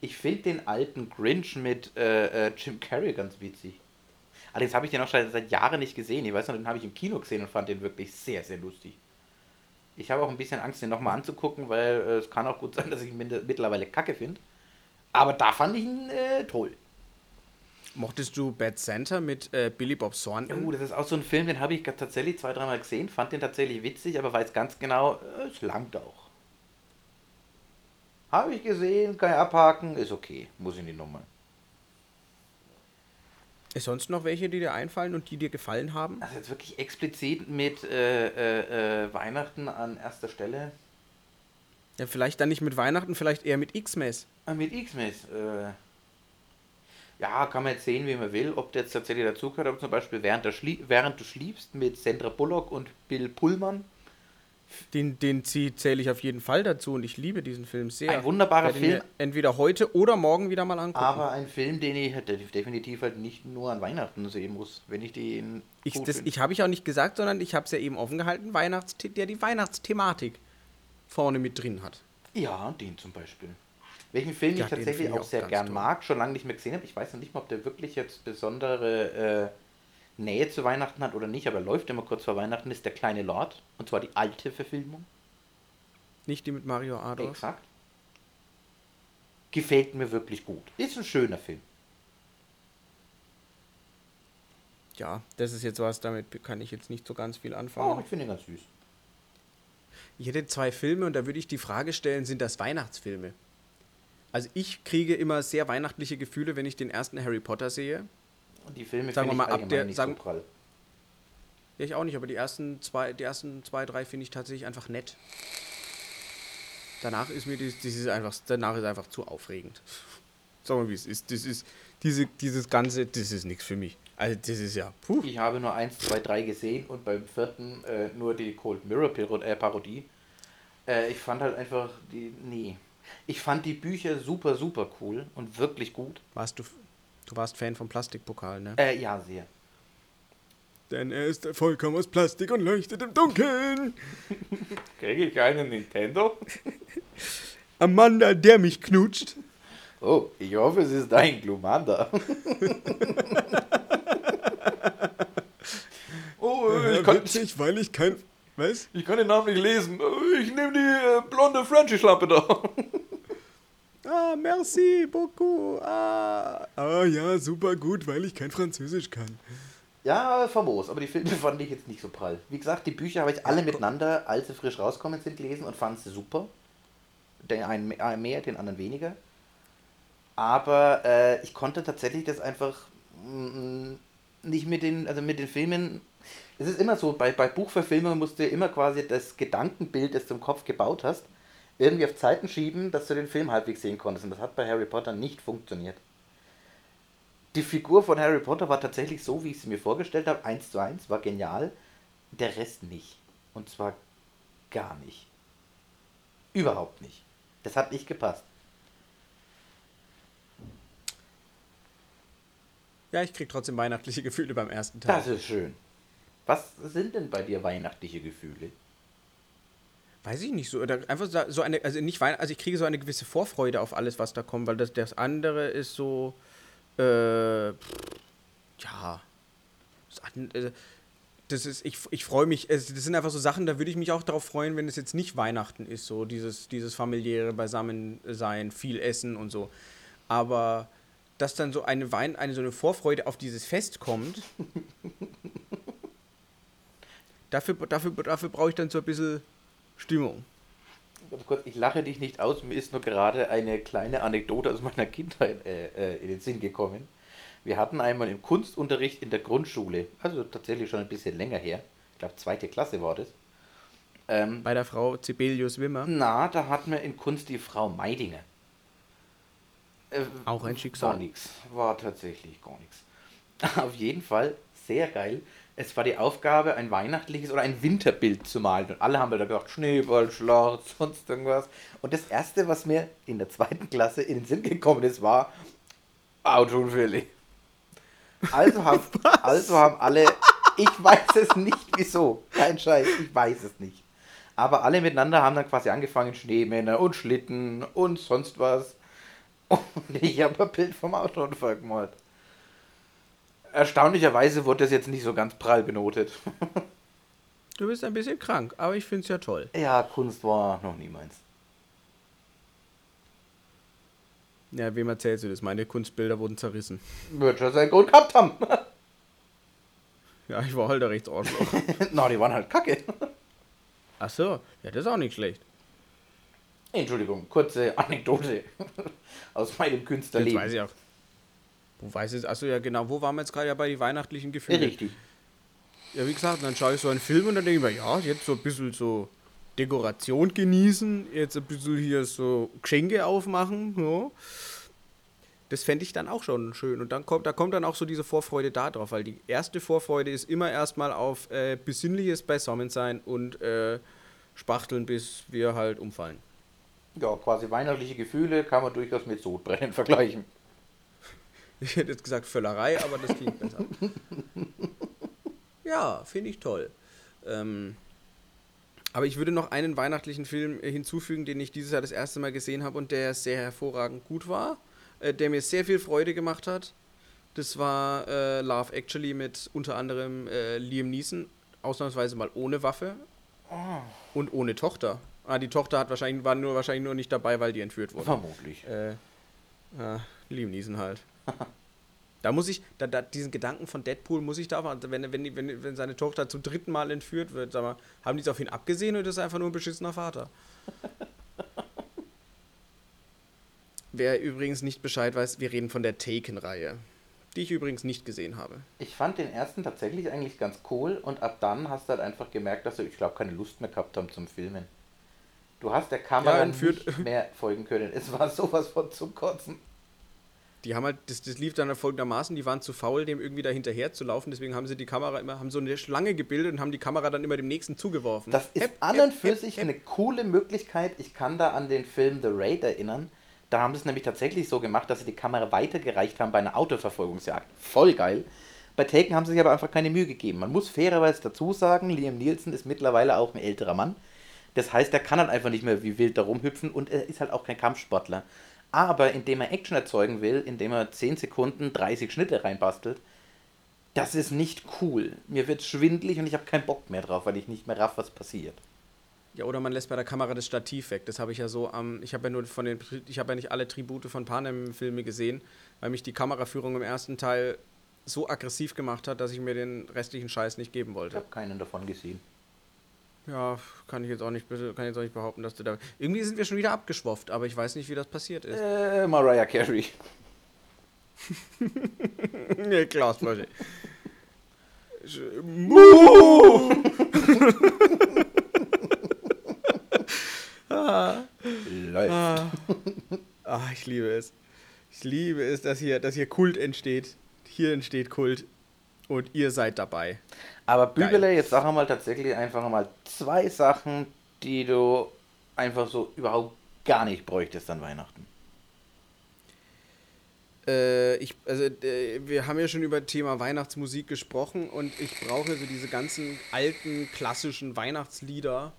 Ich finde den alten Grinch mit äh, äh, Jim Carrey ganz witzig. Allerdings habe ich den auch schon seit Jahren nicht gesehen. Ich weiß noch, den habe ich im Kino gesehen und fand den wirklich sehr, sehr lustig. Ich habe auch ein bisschen Angst, den nochmal anzugucken, weil äh, es kann auch gut sein, dass ich ihn mit- mittlerweile kacke finde. Aber da fand ich ihn äh, toll. Mochtest du Bad Santa mit äh, Billy Bob Thornton? Oh, das ist auch so ein Film, den habe ich tatsächlich zwei, dreimal gesehen, fand den tatsächlich witzig, aber weiß ganz genau, äh, es langt auch. Habe ich gesehen, kann ich abhaken, ist okay, muss ich nicht nochmal. Ist sonst noch welche, die dir einfallen und die dir gefallen haben? Also jetzt wirklich explizit mit äh, äh, äh, Weihnachten an erster Stelle. Ja, vielleicht dann nicht mit Weihnachten, vielleicht eher mit X-Mess. Äh, mit X-Mess. Äh, ja, kann man jetzt sehen, wie man will, ob der jetzt tatsächlich dazugehört, aber zum Beispiel während, der Schlie während du schliefst mit Sandra Bullock und Bill Pullman. Den, den zähle ich auf jeden Fall dazu und ich liebe diesen Film sehr. Ein wunderbarer Film. Entweder heute oder morgen wieder mal angucken. Aber ein Film, den ich halt definitiv halt nicht nur an Weihnachten sehen muss, wenn ich den. ich das, ich habe ich auch nicht gesagt, sondern ich habe es ja eben offen gehalten, Weihnachts der die Weihnachtsthematik vorne mit drin hat. Ja, den zum Beispiel. Welchen Film Ja, ich tatsächlich ich auch sehr gern toll. mag, schon lange nicht mehr gesehen habe. Ich weiß noch nicht mal, ob der wirklich jetzt besondere äh, Nähe zu Weihnachten hat oder nicht, aber läuft immer kurz vor Weihnachten, ist der kleine Lord. Und zwar die alte Verfilmung. Nicht die mit Mario Adolf. Exakt. Gefällt mir wirklich gut. Ist ein schöner Film. ja, das ist jetzt was, damit kann ich jetzt nicht so ganz viel Oh, anfangen. ich finde ihn ganz süß. Ich hätte zwei Filme und da würde ich die Frage stellen, sind das Weihnachtsfilme? Also ich kriege immer sehr weihnachtliche Gefühle, wenn ich den ersten Harry Potter sehe. Und die Filme Sagen wir mal, ich ab der- nicht sagen- so prall. Ja, ich auch nicht, aber die ersten zwei, die ersten zwei, drei finde ich tatsächlich einfach nett. Danach ist mir das, das ist einfach, danach ist einfach zu aufregend. Sag mal, wie es ist. Das ist, diese, dieses Ganze, das ist nichts für mich. Also das ist ja, puh. Ich habe nur eins, zwei, drei gesehen und beim vierten äh, nur die Cold Mirror Paro- Parodie. Äh, ich fand halt einfach die. Nee. Ich fand die Bücher super, super cool und wirklich gut. Warst du, du warst Fan vom Plastikpokal, ne? Äh, ja, sehr. Denn er ist vollkommen aus Plastik und leuchtet im Dunkeln. Kriege ich einen Nintendo? Amanda, der mich knutscht. Oh, ich hoffe, es ist dein Glumanda. oh, ich kann, Witzig, weil ich kein... Was? ich kann den Namen nicht lesen. Ich nehme die äh, blonde Frenchie-Schlampe da. Ah, merci beaucoup. Ah. ah ja, super gut, weil ich kein Französisch kann. Ja, famos, aber die Filme fand ich jetzt nicht so prall. Wie gesagt, die Bücher habe ich alle miteinander, als sie frisch rauskommen sind, gelesen und fand sie super. Den einen einen mehr, den anderen weniger. Aber äh, ich konnte tatsächlich das einfach mm, nicht mit den, also mit den Filmen. Es ist immer so, bei, bei Buchverfilmungen musst du immer quasi das Gedankenbild, das du im Kopf gebaut hast, irgendwie auf Zeiten schieben, dass du den Film halbwegs sehen konntest. Und das hat bei Harry Potter nicht funktioniert. Die Figur von Harry Potter war tatsächlich so, wie ich sie mir vorgestellt habe, eins zu eins, war genial. Der Rest nicht. Und zwar gar nicht. Überhaupt nicht. Das hat nicht gepasst. Ja, ich krieg trotzdem weihnachtliche Gefühle beim ersten Teil. Das ist schön. Was sind denn bei dir weihnachtliche Gefühle? Weiß ich nicht so. Einfach so- eine, also nicht Weihn also ich kriege so eine gewisse Vorfreude auf alles, was da kommt, weil das, das andere ist so, äh, ja. Das, äh, das ist, ich, ich freue mich, es, das sind einfach so Sachen, da würde ich mich auch darauf freuen, wenn es jetzt nicht Weihnachten ist, so dieses, dieses familiäre Beisammensein, viel Essen und so. Aber dass dann so eine Wein, eine so eine Vorfreude auf dieses Fest kommt, dafür, dafür, dafür brauche ich dann so ein bisschen Stimmung. Ich lache dich nicht aus, mir ist nur gerade eine kleine Anekdote aus meiner Kindheit äh, äh, in den Sinn gekommen. Wir hatten einmal im Kunstunterricht in der Grundschule, also tatsächlich schon ein bisschen länger her, ich glaube zweite Klasse war das. Ähm, Bei der Frau Sibelius Wimmer. na, da hatten wir in Kunst die Frau Meidinger. Äh, Auch ein Schicksal. War nix, war tatsächlich gar nichts. Auf jeden Fall sehr geil. Es war die Aufgabe, ein weihnachtliches oder ein Winterbild zu malen. Und alle haben da gedacht, Schneeball, Schlacht, sonst irgendwas. Und das erste, was mir in der zweiten Klasse in den Sinn gekommen ist, war Autounfälle. Also haben, also haben alle, ich weiß es nicht wieso, kein Scheiß, ich weiß es nicht. Aber alle miteinander haben dann quasi angefangen, Schneemänner und Schlitten und sonst was. Und ich habe ein Bild vom Autounfall gemalt. Erstaunlicherweise wurde das jetzt nicht so ganz prall benotet. Du bist ein bisschen krank, aber ich finde es ja toll. Ja, Kunst war noch nie meins. Ja, wem erzählst du das? Meine Kunstbilder wurden zerrissen. Wird schon seinen Grund gehabt haben. Ja, ich war halt der Rechtsarschloch. Na, die waren halt kacke. Ach so, ja, das ist auch nicht schlecht. Entschuldigung, kurze Anekdote aus meinem Jetzt Künstlerleben. weiß ich auch. Wo weiß ich, achso, ja genau, wo waren wir jetzt gerade ja bei den weihnachtlichen Gefühlen? Richtig. Ja, wie gesagt, dann schaue ich so einen Film und dann denke ich mir, ja, jetzt so ein bisschen so Dekoration genießen, jetzt ein bisschen hier so Geschenke aufmachen, ja. Das fände ich dann auch schon schön. Und dann kommt, da kommt dann auch so diese Vorfreude da drauf, weil die erste Vorfreude ist immer erstmal auf äh, besinnliches Beisammensein und äh, Spachteln, bis wir halt umfallen. Ja, quasi weihnachtliche Gefühle kann man durchaus mit Sodbrennen vergleichen. Ich hätte jetzt gesagt Völlerei, aber das klingt besser. Ja, finde ich toll. Ähm, aber ich würde noch einen weihnachtlichen Film hinzufügen, den ich dieses Jahr das erste Mal gesehen habe und der sehr hervorragend gut war, äh, der mir sehr viel Freude gemacht hat. Das war äh, Love Actually mit unter anderem äh, Liam Neeson, ausnahmsweise mal ohne Waffe und ohne Tochter. Ah, die Tochter hat wahrscheinlich, war nur wahrscheinlich nur nicht dabei, weil die entführt wurde. Vermutlich. Äh, ja, Liam Neeson halt. Da muss ich, da, da, diesen Gedanken von Deadpool muss ich da, wenn, wenn, wenn, wenn seine Tochter zum dritten Mal entführt wird, sag mal, haben die es auf ihn abgesehen oder ist er einfach nur ein beschissener Vater? Wer übrigens nicht Bescheid weiß, wir reden von der Taken-Reihe, die ich übrigens nicht gesehen habe. Ich fand den ersten tatsächlich eigentlich ganz cool und ab dann hast du halt einfach gemerkt, dass sie, ich glaube, keine Lust mehr gehabt haben zum Filmen. Du hast der Kamera Ja, nicht mehr folgen können. Es war sowas von zum Kotzen. Die haben halt, das, das lief dann folgendermaßen, die waren zu faul, dem irgendwie da hinterher zu laufen, deswegen haben sie die Kamera immer, haben so eine Schlange gebildet und haben die Kamera dann immer dem nächsten zugeworfen. Das ist Hep, an und für sich eine coole Möglichkeit. Ich kann da an den Film The Raid erinnern. Da haben sie es nämlich tatsächlich so gemacht, dass sie die Kamera weitergereicht haben bei einer Autoverfolgungsjagd. Voll geil. Bei Taken haben sie sich aber einfach keine Mühe gegeben. Man muss fairerweise dazu sagen, Liam Nielsen ist mittlerweile auch ein älterer Mann. Das heißt, er kann halt einfach nicht mehr wie wild da rumhüpfen und er ist halt auch kein Kampfsportler. Aber indem er Action erzeugen will, indem er 10 Sekunden 30 Schnitte reinbastelt, das ist nicht cool. Mir wird schwindlig und ich habe keinen Bock mehr drauf, weil ich nicht mehr raff, was passiert. Ja, oder man lässt bei der Kamera das Stativ weg. Das habe ich ja so am. ich habe ja nur von den. Ich habe ja nicht alle Tribute von Panem-Filme gesehen, weil mich die Kameraführung im ersten Teil so aggressiv gemacht hat, dass ich mir den restlichen Scheiß nicht geben Ich wollte. habe keinen davon gesehen. Ja, kann ich jetzt auch nicht, kann ich jetzt auch nicht behaupten, dass du da. Irgendwie sind wir schon wieder abgeschwofft, aber ich weiß nicht, wie das passiert ist. Äh, Mariah Carey. nee, Glasflasche. Läuft. Ah, ich liebe es. Ich liebe es, dass hier, dass hier Kult entsteht. Hier entsteht Kult. Und ihr seid dabei. Aber Bügele, jetzt sag mal tatsächlich einfach mal zwei Sachen, die du einfach so überhaupt gar nicht bräuchtest an Weihnachten. Äh, ich, also, äh, wir haben ja schon über Thema Weihnachtsmusik gesprochen und ich brauche so diese ganzen alten, klassischen Weihnachtslieder.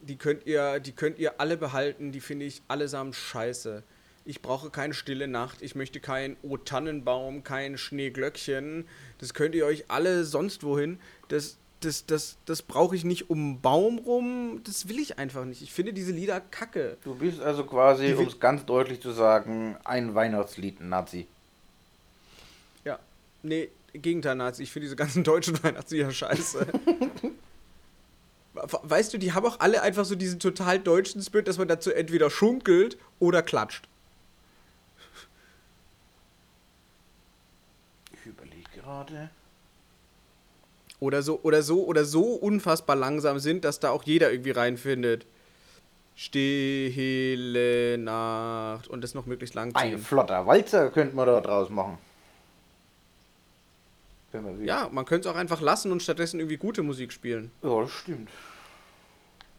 Die könnt ihr, die könnt ihr alle behalten, die finde ich allesamt scheiße. Ich brauche keine stille Nacht, ich möchte kein O Tannenbaum, kein Schneeglöckchen. Das könnt ihr euch alle sonst wohin. Das, das, das, das brauche ich nicht um einen Baum rum. Das will ich einfach nicht. Ich finde diese Lieder kacke. Du bist also quasi, um es ganz deutlich zu sagen, ein Weihnachtslied-Nazi. Ja, nee, Gegenteil, Nazi. Ich finde diese ganzen deutschen Weihnachtslieder scheiße. We- Weißt du, die haben auch alle einfach so diesen total deutschen Spirit, dass man dazu entweder schunkelt oder klatscht. Ich überlege gerade. Oder so, oder so, oder so unfassbar langsam sind, dass da auch jeder irgendwie reinfindet. Stille Nacht und das noch möglichst lang Ein ziehen. flotter Walzer könnte man da draus machen. Wenn man will. Ja, man könnte es auch einfach lassen und stattdessen irgendwie gute Musik spielen. Ja, das stimmt.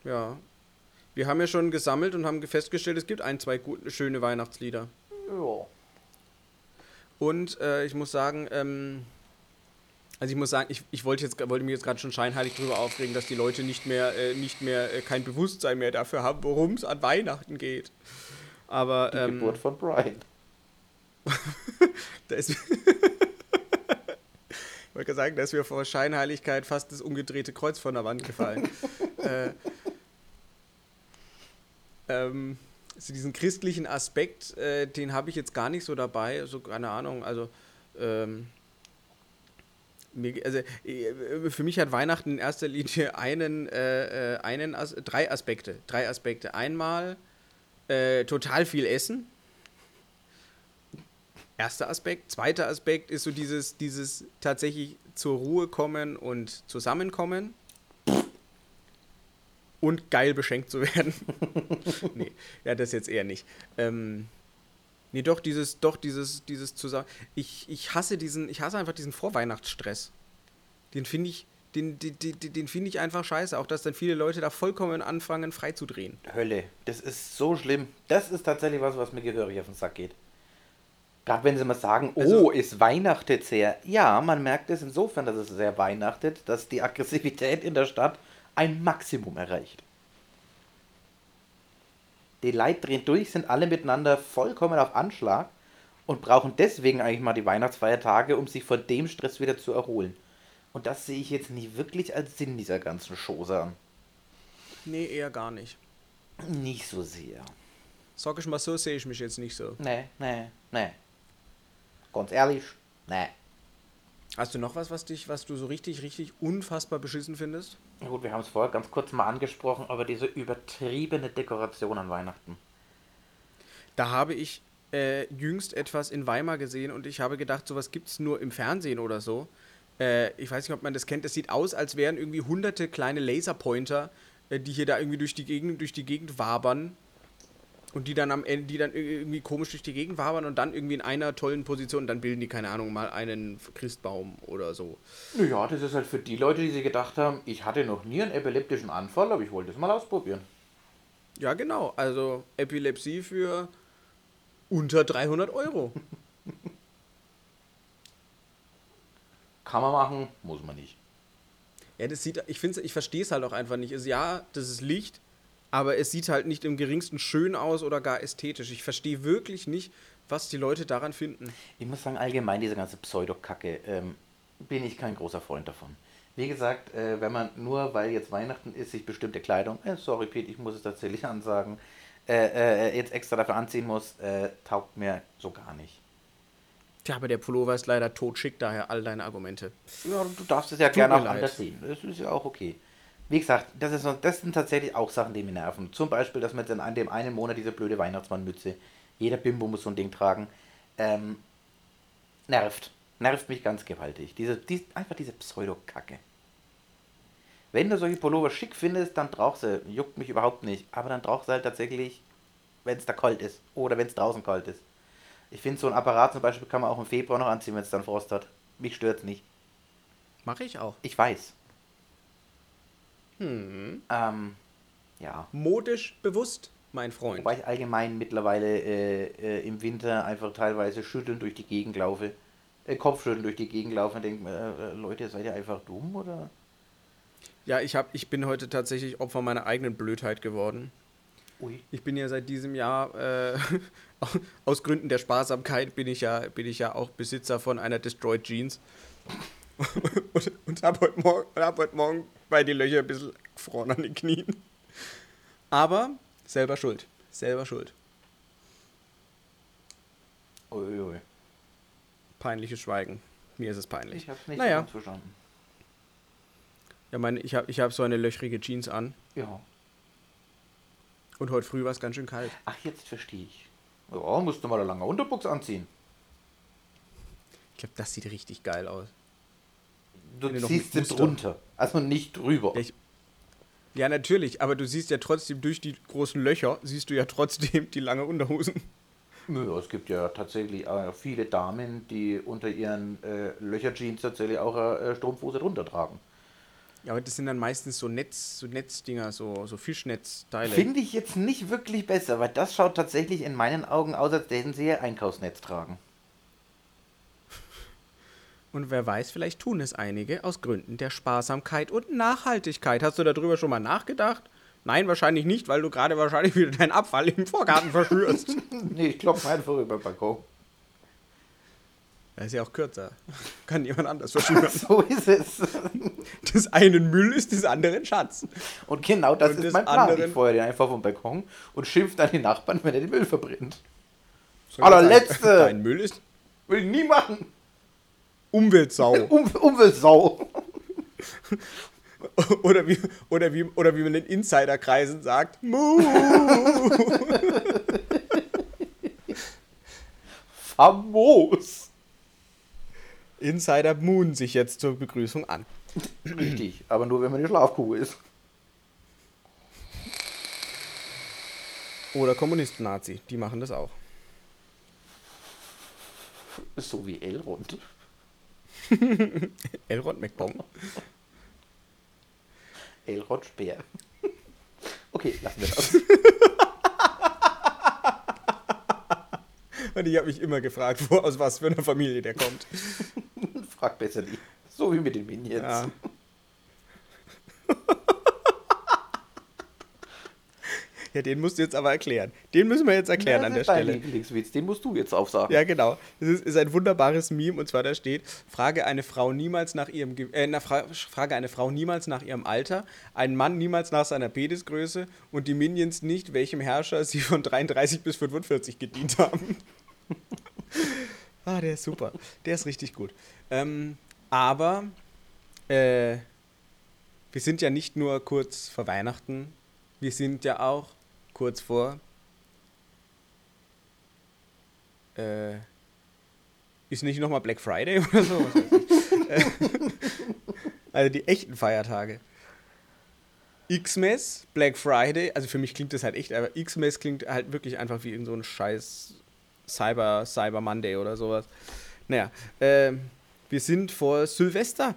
Ja. Wir haben ja schon gesammelt und haben festgestellt, es gibt ein, zwei gute, schöne Weihnachtslieder. Ja. Und äh, ich muss sagen, ähm, also ich muss sagen, ich, ich wollte, jetzt, wollte mich jetzt gerade schon scheinheilig darüber aufregen, dass die Leute nicht mehr, äh, nicht mehr äh, kein Bewusstsein mehr dafür haben, worum es an Weihnachten geht. Aber Die ähm, Geburt von Brian. da ist. ich wollte gerade sagen, da ist mir vor Scheinheiligkeit fast das umgedrehte Kreuz von der Wand gefallen. äh, ähm, also diesen christlichen Aspekt, äh, den habe ich jetzt gar nicht so dabei. So, keine Ahnung, also. Ähm, also äh, für mich hat Weihnachten in erster Linie einen, äh, äh, einen As drei Aspekte. Drei Aspekte. Einmal äh, total viel Essen. Erster Aspekt. Zweiter Aspekt ist so dieses, dieses tatsächlich zur Ruhe kommen und zusammenkommen. Und geil beschenkt zu werden. nee, ja, das jetzt eher nicht. Ähm, nee, doch, dieses, doch, dieses, dieses zusammen. Ich, ich hasse diesen, ich hasse einfach diesen Vorweihnachtsstress. Den finde ich, den, den, den, den finde ich einfach scheiße. Auch dass dann viele Leute da vollkommen anfangen, freizudrehen. Hölle. Das ist so schlimm. Das ist tatsächlich was, was mir gehörig auf den Sack geht. Gerade wenn sie mal sagen, oh, Also- es weihnachtet sehr. Ja, man merkt es insofern, dass es sehr weihnachtet, dass die Aggressivität in der Stadt ein Maximum erreicht. Die Leute drehen durch, sind alle miteinander vollkommen auf Anschlag und brauchen deswegen eigentlich mal die Weihnachtsfeiertage, um sich von dem Stress wieder zu erholen. Und das sehe ich jetzt nicht wirklich als Sinn dieser ganzen Chose an. Nee, eher gar nicht. Nicht so sehr. Sag ich mal so, sehe ich mich jetzt nicht so. Nee, nee, nee. ganz ehrlich, nee. Hast du noch was, was dich, was du so richtig, richtig unfassbar beschissen findest? Na gut, wir haben es vorher ganz kurz mal angesprochen, aber diese übertriebene Dekoration an Weihnachten. Da habe ich äh, jüngst etwas in Weimar gesehen und ich habe gedacht, sowas gibt es nur im Fernsehen oder so. Äh, ich weiß nicht, ob man das kennt. Es sieht aus, als wären irgendwie hunderte kleine Laserpointer, äh, die hier da irgendwie durch die Gegend, durch die Gegend wabern. Und die dann am Ende, die dann irgendwie komisch durch die Gegend wabern und dann irgendwie in einer tollen Position, dann bilden die, keine Ahnung, mal einen Christbaum oder so. Naja, das ist halt für die Leute, die sich gedacht haben, ich hatte noch nie einen epileptischen Anfall, aber ich wollte es mal ausprobieren. Ja, genau. Also Epilepsie für unter 300 Euro. Kann man machen, muss man nicht. Ja, das sieht, ich finde, ich verstehe es halt auch einfach nicht. Also, ja, das ist Licht, aber es sieht halt nicht im geringsten schön aus oder gar ästhetisch. Ich verstehe wirklich nicht, was die Leute daran finden. Ich muss sagen, allgemein diese ganze Pseudokacke ähm, bin ich kein großer Freund davon. Wie gesagt, äh, wenn man nur, weil jetzt Weihnachten ist, sich bestimmte Kleidung, äh, sorry Pete, ich muss es tatsächlich ansagen, äh, äh, jetzt extra dafür anziehen muss, äh, taugt mir so gar nicht. Tja, aber der Pullover ist leider totschick, daher all deine Argumente. Ja, du darfst es ja Tut gerne auch leid. anders sehen. Das ist ja auch okay. Wie gesagt, das, ist, das sind tatsächlich auch Sachen, die mich nerven. Zum Beispiel, dass man jetzt in dem einen Monat diese blöde Weihnachtsmannmütze, jeder Bimbo muss so ein Ding tragen, ähm, nervt. Nervt mich ganz gewaltig. Diese, die, einfach diese Pseudokacke. Wenn du solche Pullover schick findest, dann brauchst du, juckt mich überhaupt nicht, aber dann brauchst du halt tatsächlich, wenn es da kalt ist oder wenn es draußen kalt ist. Ich finde, so ein Apparat zum Beispiel kann man auch im Februar noch anziehen, wenn es dann Frost hat. Mich stört's nicht. Mache ich auch. Ich weiß. Hm. Ähm, ja. Modisch bewusst, mein Freund. Wobei ich allgemein mittlerweile äh, äh, im Winter einfach teilweise schütteln durch die Gegend laufe. Äh, Kopfschütteln durch die Gegend laufe und denke mir, äh, äh, Leute, seid ihr einfach dumm oder? Ja, ich, hab, ich bin heute tatsächlich Opfer meiner eigenen Blödheit geworden. Ui. Ich bin ja seit diesem Jahr, äh, aus Gründen der Sparsamkeit, bin ich ja, bin ich ja auch Besitzer von einer Destroyed Jeans. und und habe heute, Morgen- hab heute Morgen bei die Löcher ein bisschen gefroren an den Knien. Aber selber schuld. Selber schuld. Ui, ui. Peinliches Schweigen. Mir ist es peinlich. Ich hab's nicht Naja. ganz verstanden. Ja, meine, ich habe ich hab so eine löchrige Jeans an. Ja. Und heute früh war es ganz schön kalt. Ach, jetzt verstehe ich. Ja, musst du mal eine lange Unterbuchs anziehen. Ich glaube, das sieht richtig geil aus. Du noch ziehst Muster- drunter. Also nicht drüber. Ja, ich, ja, natürlich, aber du siehst ja trotzdem durch die großen Löcher, siehst du ja trotzdem die lange Unterhosen. Ja, es gibt ja tatsächlich äh, viele Damen, die unter ihren äh, Löcherjeans tatsächlich auch äh, Strumpfhose drunter tragen. Ja, aber das sind dann meistens so Netz, so Netzdinger, so, so Fischnetzteile. Finde ich jetzt nicht wirklich besser, weil das schaut tatsächlich in meinen Augen aus, als hätten sie ihr Einkaufsnetz tragen. Und wer weiß, vielleicht tun es einige aus Gründen der Sparsamkeit und Nachhaltigkeit. Hast du darüber schon mal nachgedacht? Nein, wahrscheinlich nicht, weil du gerade wahrscheinlich wieder deinen Abfall im Vorgarten verschürst. nee, ich klopfe einfach über den Balkon. Das ist ja auch kürzer. Kann jemand anders verschüren. So ist es. Des einen Müll ist des anderen Schatz. Und genau das Und ist des mein Plan. Ich feuere den einfach vom Balkon und schimpft an die Nachbarn, wenn er den Müll verbrennt. Ich Allerletzte! Dein Müll ist Will ich nie machen. Umweltsau. Um, Umweltsau. Oder wie, oder wie, oder wie man in Insiderkreisen sagt, Mu. Famos. Insider moon sich jetzt zur Begrüßung an. Richtig, aber nur wenn man die Schlafkuh ist. Oder Kommunisten-Nazi, die machen das auch. So wie Elrond. Elrond McBong. Elrond Speer. Okay, lassen wir das. Und ich habe mich immer gefragt, wo, aus was für einer Familie der kommt. Frag besser nie. So wie mit den Minions. Ja. ja, den musst du jetzt aber erklären. Den müssen wir jetzt erklären das an der ist dein Stelle. Lieblingswitz, den musst du jetzt aufsagen. Ja, genau. Das ist, ist ein wunderbares Meme und zwar da steht: Frage eine Frau niemals nach ihrem äh, na, Fra Frage eine Frau niemals nach ihrem Alter, ein Mann niemals nach seiner Penisgröße und die Minions nicht, welchem Herrscher sie von 33 bis 45 gedient haben. Ah, der ist super. Der ist richtig gut. Ähm, aber äh, wir sind ja nicht nur kurz vor Weihnachten, wir sind ja auch kurz vor. Äh, ist nicht nochmal Black Friday oder so? Äh, also die echten Feiertage. Xmas, Black Friday, also für mich klingt das halt echt, aber Xmas klingt halt wirklich einfach wie in so ein scheiß Cyber, Cyber Monday oder sowas. Naja, äh, wir sind vor Silvester.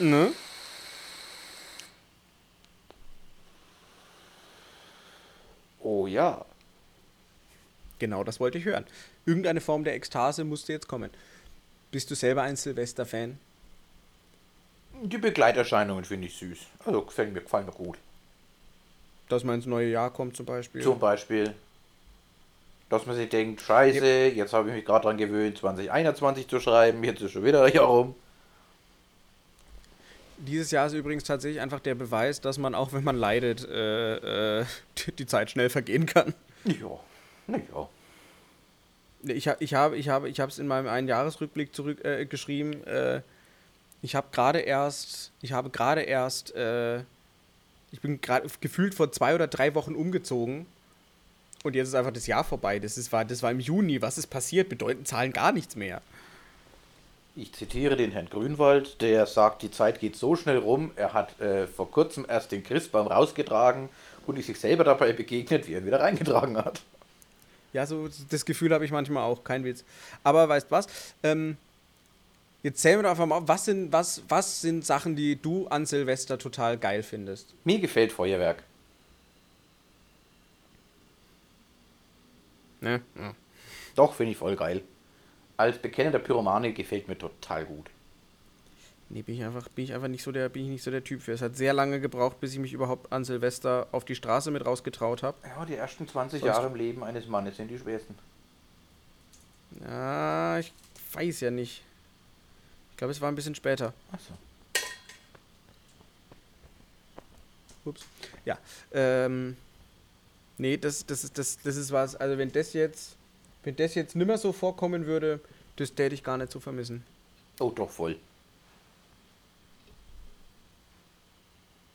Ne? Oh ja. Genau, das wollte ich hören. Irgendeine Form der Ekstase musste jetzt kommen. Bist du selber ein Silvester-Fan? Die Begleiterscheinungen finde ich süß. Also gefallen mir, gefallen mir gut. Dass man ins neue Jahr kommt zum Beispiel? Zum Beispiel, dass man sich denkt, scheiße, jetzt habe ich mich gerade dran gewöhnt, 2021 zu schreiben, jetzt ist schon wieder ein Jahr rum. Dieses Jahr ist übrigens tatsächlich einfach der Beweis, dass man auch, wenn man leidet, äh, äh, die Zeit schnell vergehen kann. Ja, naja. Ich, ich habe ich habe ich es in meinem Einjahresrückblick zurück äh, geschrieben. Äh, ich habe gerade erst, ich habe gerade erst, äh, ich bin gerade gefühlt vor zwei oder drei Wochen umgezogen und jetzt ist einfach das Jahr vorbei. Das ist, war, das war im Juni. Was ist passiert? Bedeuten Zahlen gar nichts mehr. Ich zitiere den Herrn Grünwald, der sagt, die Zeit geht so schnell rum, er hat äh, vor kurzem erst den Christbaum rausgetragen und ist sich selber dabei begegnet, wie er ihn wieder reingetragen hat. Ja, so das Gefühl habe ich manchmal auch, kein Witz. Aber weißt was? Ähm, jetzt zählen wir doch einfach mal, auf, was sind, was, was sind Sachen, die du an Silvester total geil findest? Mir gefällt Feuerwerk. Ne? Ja. Doch, finde ich voll geil. Als bekennender Pyromane gefällt mir total gut. Nee, bin ich einfach, bin ich einfach nicht so der, bin ich nicht so der Typ für. Es hat sehr lange gebraucht, bis ich mich überhaupt an Silvester auf die Straße mit rausgetraut habe. Ja, die ersten 20 Sonst- Jahre im Leben eines Mannes sind die schwersten. Ja, ich weiß ja nicht. Ich glaube, es war ein bisschen später. Achso. Ups. Ja. Ähm, nee, das, das, ist, das, das ist was. Also wenn das jetzt, wenn das jetzt nimmer so vorkommen würde, das täte ich gar nicht so vermissen. Oh, doch voll.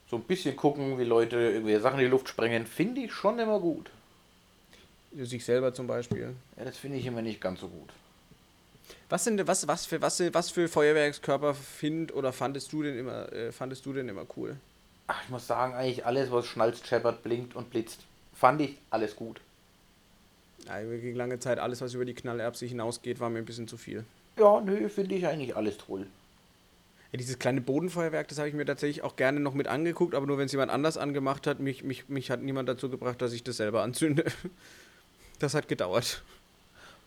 So ein bisschen gucken, wie Leute irgendwelche Sachen in die Luft sprengen, finde ich schon immer gut. Sich selber zum Beispiel. Ja, das finde ich immer nicht ganz so gut. Was sind was, was für was, was für Feuerwerkskörper find oder fandest du denn immer äh, fandest du denn immer cool? Ach, ich muss sagen, eigentlich alles, was schnalzt, scheppert, blinkt und blitzt, fand ich alles gut. Ja, ging lange Zeit alles, was über die Knallerbse hinausgeht, war mir ein bisschen zu viel. Ja, nö, finde ich eigentlich alles toll. Ja, dieses kleine Bodenfeuerwerk, das habe ich mir tatsächlich auch gerne noch mit angeguckt, aber nur wenn es jemand anders angemacht hat. Mich, mich, mich hat niemand dazu gebracht, dass ich das selber anzünde. Das hat gedauert.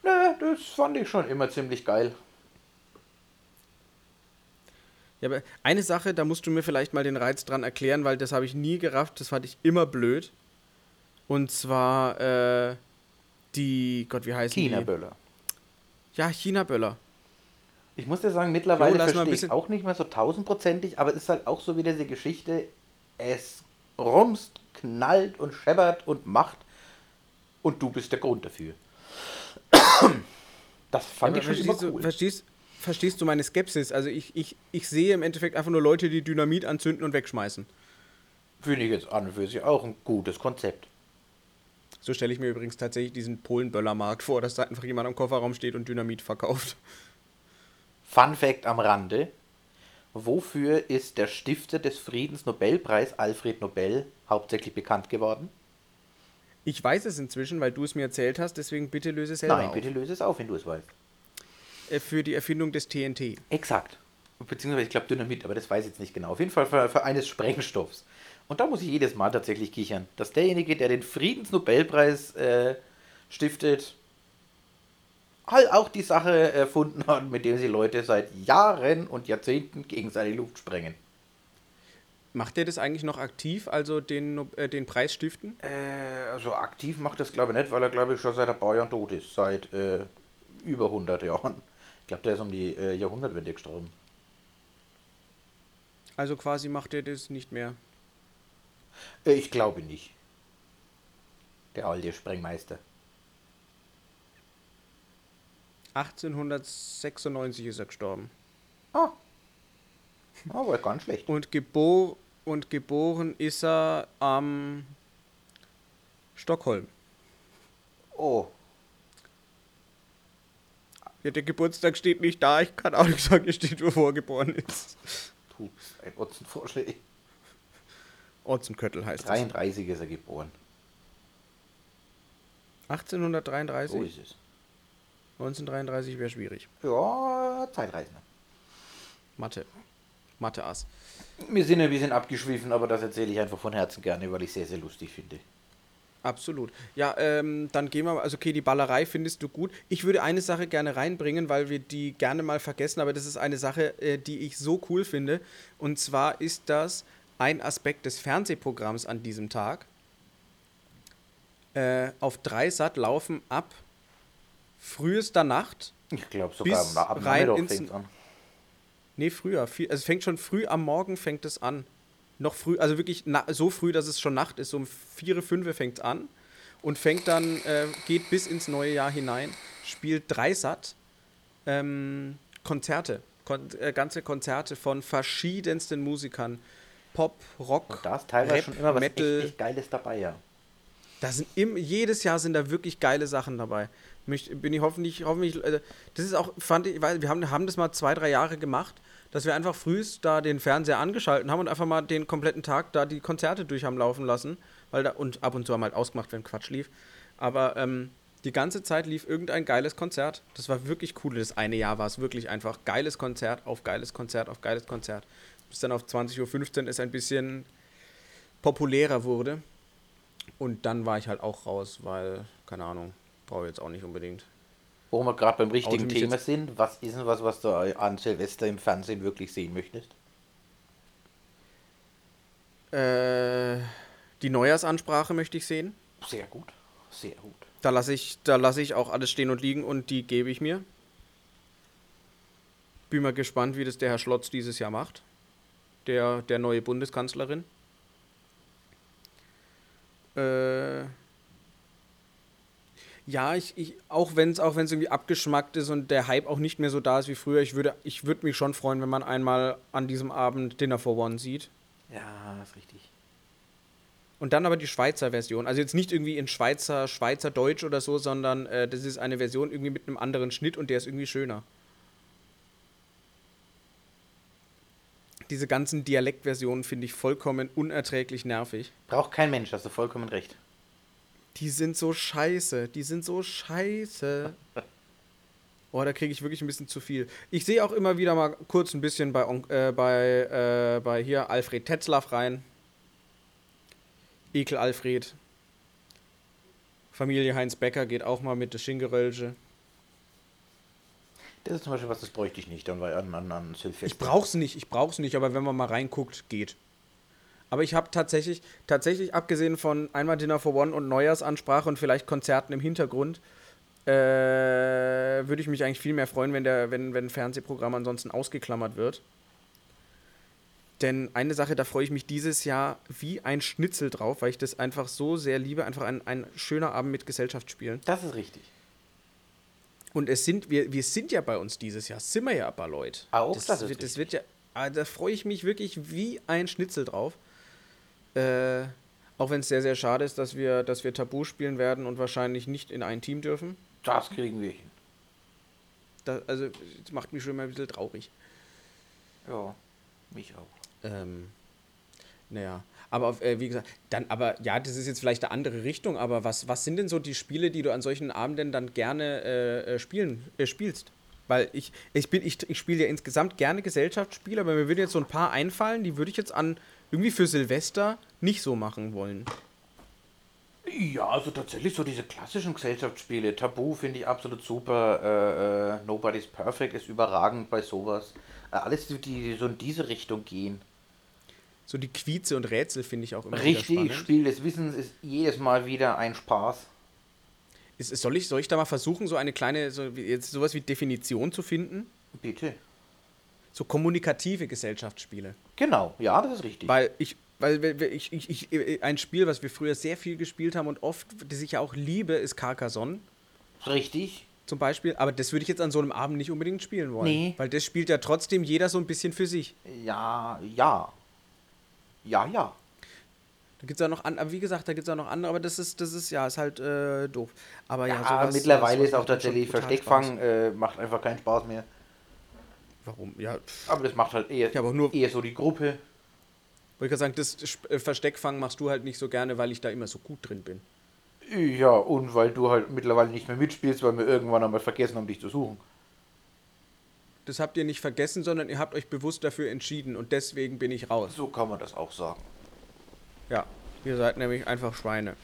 Nö, das fand ich schon immer ziemlich geil. Ja, aber eine Sache, da musst du mir vielleicht mal den Reiz dran erklären, weil das habe ich nie gerafft, das fand ich immer blöd. Und zwar äh, die, Gott, wie heißen die? China-Böller. Ja, China-Böller. Ich muss dir sagen, mittlerweile Jo, verstehe ich auch nicht mehr so tausendprozentig, aber es ist halt auch so wie diese Geschichte, es rumst, knallt und scheppert und macht und du bist der Grund dafür. Das fand Ja, ich schon immer verstehst, du, cool. verstehst, verstehst du meine Skepsis? Also ich, ich, ich sehe im Endeffekt einfach nur Leute, die Dynamit anzünden und wegschmeißen. Finde ich jetzt an und für sich auch ein gutes Konzept. So stelle ich mir übrigens tatsächlich diesen Polen-Böller-Markt vor, dass da einfach jemand am Kofferraum steht und Dynamit verkauft. Fun Fact am Rande. Wofür ist der Stifter des Friedensnobelpreis Alfred Nobel hauptsächlich bekannt geworden? Ich weiß es inzwischen, weil du es mir erzählt hast, deswegen bitte löse es selber Nein, auf. bitte löse es auf, wenn du es weißt. Äh, Für die Erfindung des TNT. Exakt. Beziehungsweise ich glaube Dynamit, aber das weiß ich jetzt nicht genau. Auf jeden Fall für, für eines Sprengstoffs. Und da muss ich jedes Mal tatsächlich kichern, dass derjenige, der den Friedensnobelpreis äh, stiftet, halt auch die Sache erfunden hat, mit dem sie Leute seit Jahren und Jahrzehnten gegen seine Luft sprengen. Macht der das eigentlich noch aktiv, also den, äh, den Preis stiften? Äh, also aktiv macht das glaube ich nicht, weil er glaube ich schon seit ein paar Jahren tot ist. Seit äh, über 100 Jahren. Ich glaube, der ist um die äh, Jahrhundertwende gestorben. Also quasi macht er das nicht mehr. Äh, ich glaube nicht. Der alte Sprengmeister. 1896 ist er gestorben. Ah. Aber ganz schlecht. Und, gebor und geboren ist er am Stockholm. Oh. Ja, der Geburtstag steht nicht da. Ich kann auch nicht sagen, hier steht, wo er geboren ist. Puh, ein Otzenvorschlag. Otzenköttel heißt es. 33 ist er geboren. 1833? So ist es. 1933 wäre schwierig. Ja, Zeitreisender. Mathe. Mathe-Ass. Wir sind ein bisschen abgeschwiffen, aber das erzähle ich einfach von Herzen gerne, weil ich sehr, sehr lustig finde. Absolut. Ja, ähm, dann gehen wir mal. Also, okay, die Ballerei findest du gut. Ich würde eine Sache gerne reinbringen, weil wir die gerne mal vergessen, aber das ist eine Sache, äh, die ich so cool finde. Und zwar ist das ein Aspekt des Fernsehprogramms an diesem Tag. Äh, auf Dreisat laufen ab frühester Nacht. Ich glaube sogar Bis ab rein ins- an. Nee, früher. Viel, also es fängt schon früh am Morgen fängt es an. Noch früh, also wirklich na, so früh, dass es schon Nacht ist. Um 4, 5 fängt es an und fängt dann, äh, geht bis ins neue Jahr hinein, spielt Dreisat ähm, Konzerte. Kon äh, ganze Konzerte von verschiedensten Musikern. Pop, Rock, Und da ist teilweise Rap, schon immer was Metal. echt Geiles dabei, ja. Da sind im, jedes Jahr sind da wirklich geile Sachen dabei. Möcht, bin ich hoffentlich, hoffentlich, äh, das ist auch, fand ich, weil wir haben, haben das mal zwei, drei Jahre gemacht, dass wir einfach frühst da den Fernseher angeschalten haben und einfach mal den kompletten Tag da die Konzerte durch haben laufen lassen, weil da, und ab und zu haben halt ausgemacht, wenn Quatsch lief. Aber ähm, die ganze Zeit lief irgendein geiles Konzert. Das war wirklich cool. Das eine Jahr war es wirklich einfach geiles Konzert auf geiles Konzert auf geiles Konzert. Bis dann auf 20.15 Uhr es ein bisschen populärer wurde. Und dann war ich halt auch raus, weil, keine Ahnung, brauche ich jetzt auch nicht unbedingt. Wo wir gerade beim richtigen Thema sind, was ist denn was, was du an Silvester im Fernsehen wirklich sehen möchtest? Äh, die Neujahrsansprache möchte ich sehen. Sehr gut, sehr gut. Da lasse ich, da lasse ich auch alles stehen und liegen und die gebe ich mir. Bin mal gespannt, wie das der Herr Schlotz dieses Jahr macht. Der, der neue Bundeskanzlerin. Äh, ja, ich, ich, auch wenn es auch wenn's irgendwie abgeschmackt ist und der Hype auch nicht mehr so da ist wie früher, ich würde, ich würde mich schon freuen, wenn man einmal an diesem Abend Dinner for One sieht. Ja, ist richtig. Und dann aber die Schweizer Version. Also jetzt nicht irgendwie in Schweizer, Schweizer Deutsch oder so, sondern äh, das ist eine Version irgendwie mit einem anderen Schnitt und der ist irgendwie schöner. Diese ganzen Dialektversionen finde ich vollkommen unerträglich nervig. Braucht kein Mensch, hast du vollkommen recht. Die sind so scheiße. Die sind so scheiße. Oh, da kriege ich wirklich ein bisschen zu viel. Ich sehe auch immer wieder mal kurz ein bisschen bei, äh, bei, äh, bei hier Alfred Tetzlaff rein. Ekel Alfred. Familie Heinz Becker geht auch mal mit der Schingerölche. Das ist zum Beispiel was, das bräuchte ich nicht, dann war an, an, an Silvester. Ich brauch's nicht, ich brauch's nicht, aber wenn man mal reinguckt, geht. Aber ich habe tatsächlich, tatsächlich abgesehen von einmal Dinner for One und Neujahrsansprache und vielleicht Konzerten im Hintergrund, äh, würde ich mich eigentlich viel mehr freuen, wenn der, wenn, wenn ein Fernsehprogramm ansonsten ausgeklammert wird. Denn eine Sache, da freue ich mich dieses Jahr wie ein Schnitzel drauf, weil ich das einfach so sehr liebe. Einfach ein, ein schöner Abend mit Gesellschaftsspielen. Das ist richtig. Und es sind, wir, wir sind ja bei uns dieses Jahr, sind wir ja aber Leute. Auch das, das wird, das wird ja, ah, da freue ich mich wirklich wie ein Schnitzel drauf. Äh, auch wenn es sehr, sehr schade ist, dass wir, dass wir Tabu spielen werden und wahrscheinlich nicht in ein Team dürfen. Das kriegen wir hin. Da, also, das macht mich schon immer ein bisschen traurig. Ja, mich auch. Ähm, naja, aber auf, äh, wie gesagt, dann, aber ja, das ist jetzt vielleicht eine andere Richtung, aber was, was sind denn so die Spiele, die du an solchen Abenden dann gerne äh, äh, spielen, äh, spielst? Weil ich, ich bin, ich, ich spiele ja insgesamt gerne Gesellschaftsspiele, aber mir würden jetzt so ein paar einfallen, die würde ich jetzt an irgendwie für Silvester nicht so machen wollen. Ja, also tatsächlich so diese klassischen Gesellschaftsspiele. Tabu finde ich absolut super. Äh, äh, Nobody's Perfect ist überragend bei sowas. Äh, alles, die, die so in diese Richtung gehen. So die Quize und Rätsel finde ich auch immer wieder Richtig, spannend. Spiel des Wissens ist jedes Mal wieder ein Spaß. Ist, soll, ich, soll ich da mal versuchen, so eine kleine, so jetzt sowas wie Definition zu finden? Bitte. So kommunikative Gesellschaftsspiele. Genau, ja, das ist richtig. Weil ich, weil ich, ich, ich, ein Spiel, was wir früher sehr viel gespielt haben und oft, das ich ja auch liebe, ist Carcassonne. richtig. zum Beispiel. Aber das würde ich jetzt an so einem Abend nicht unbedingt spielen wollen. Nee. Weil das spielt ja trotzdem jeder so ein bisschen für sich. Ja, ja. Ja, ja. Da gibt es ja noch an, aber wie gesagt, da gibt es ja noch andere, aber das ist, das ist ja, ist halt äh, doof. Aber ja, Ja, sowas- mittlerweile sowas ist auch tatsächlich Versteckfang, äh, macht einfach keinen Spaß mehr. Warum? Ja, pff, Aber das macht halt eher, Ja, aber nur- eher so die Gruppe. wollte ich gerade sagen, das äh, Versteckfang machst du halt nicht so gerne, weil ich da immer so gut drin bin. Ja, und weil du halt mittlerweile nicht mehr mitspielst, weil wir irgendwann einmal vergessen haben, dich zu suchen. Das habt ihr nicht vergessen, sondern ihr habt euch bewusst dafür entschieden und deswegen bin ich raus. So kann man das auch sagen. Ja, ihr seid nämlich einfach Schweine.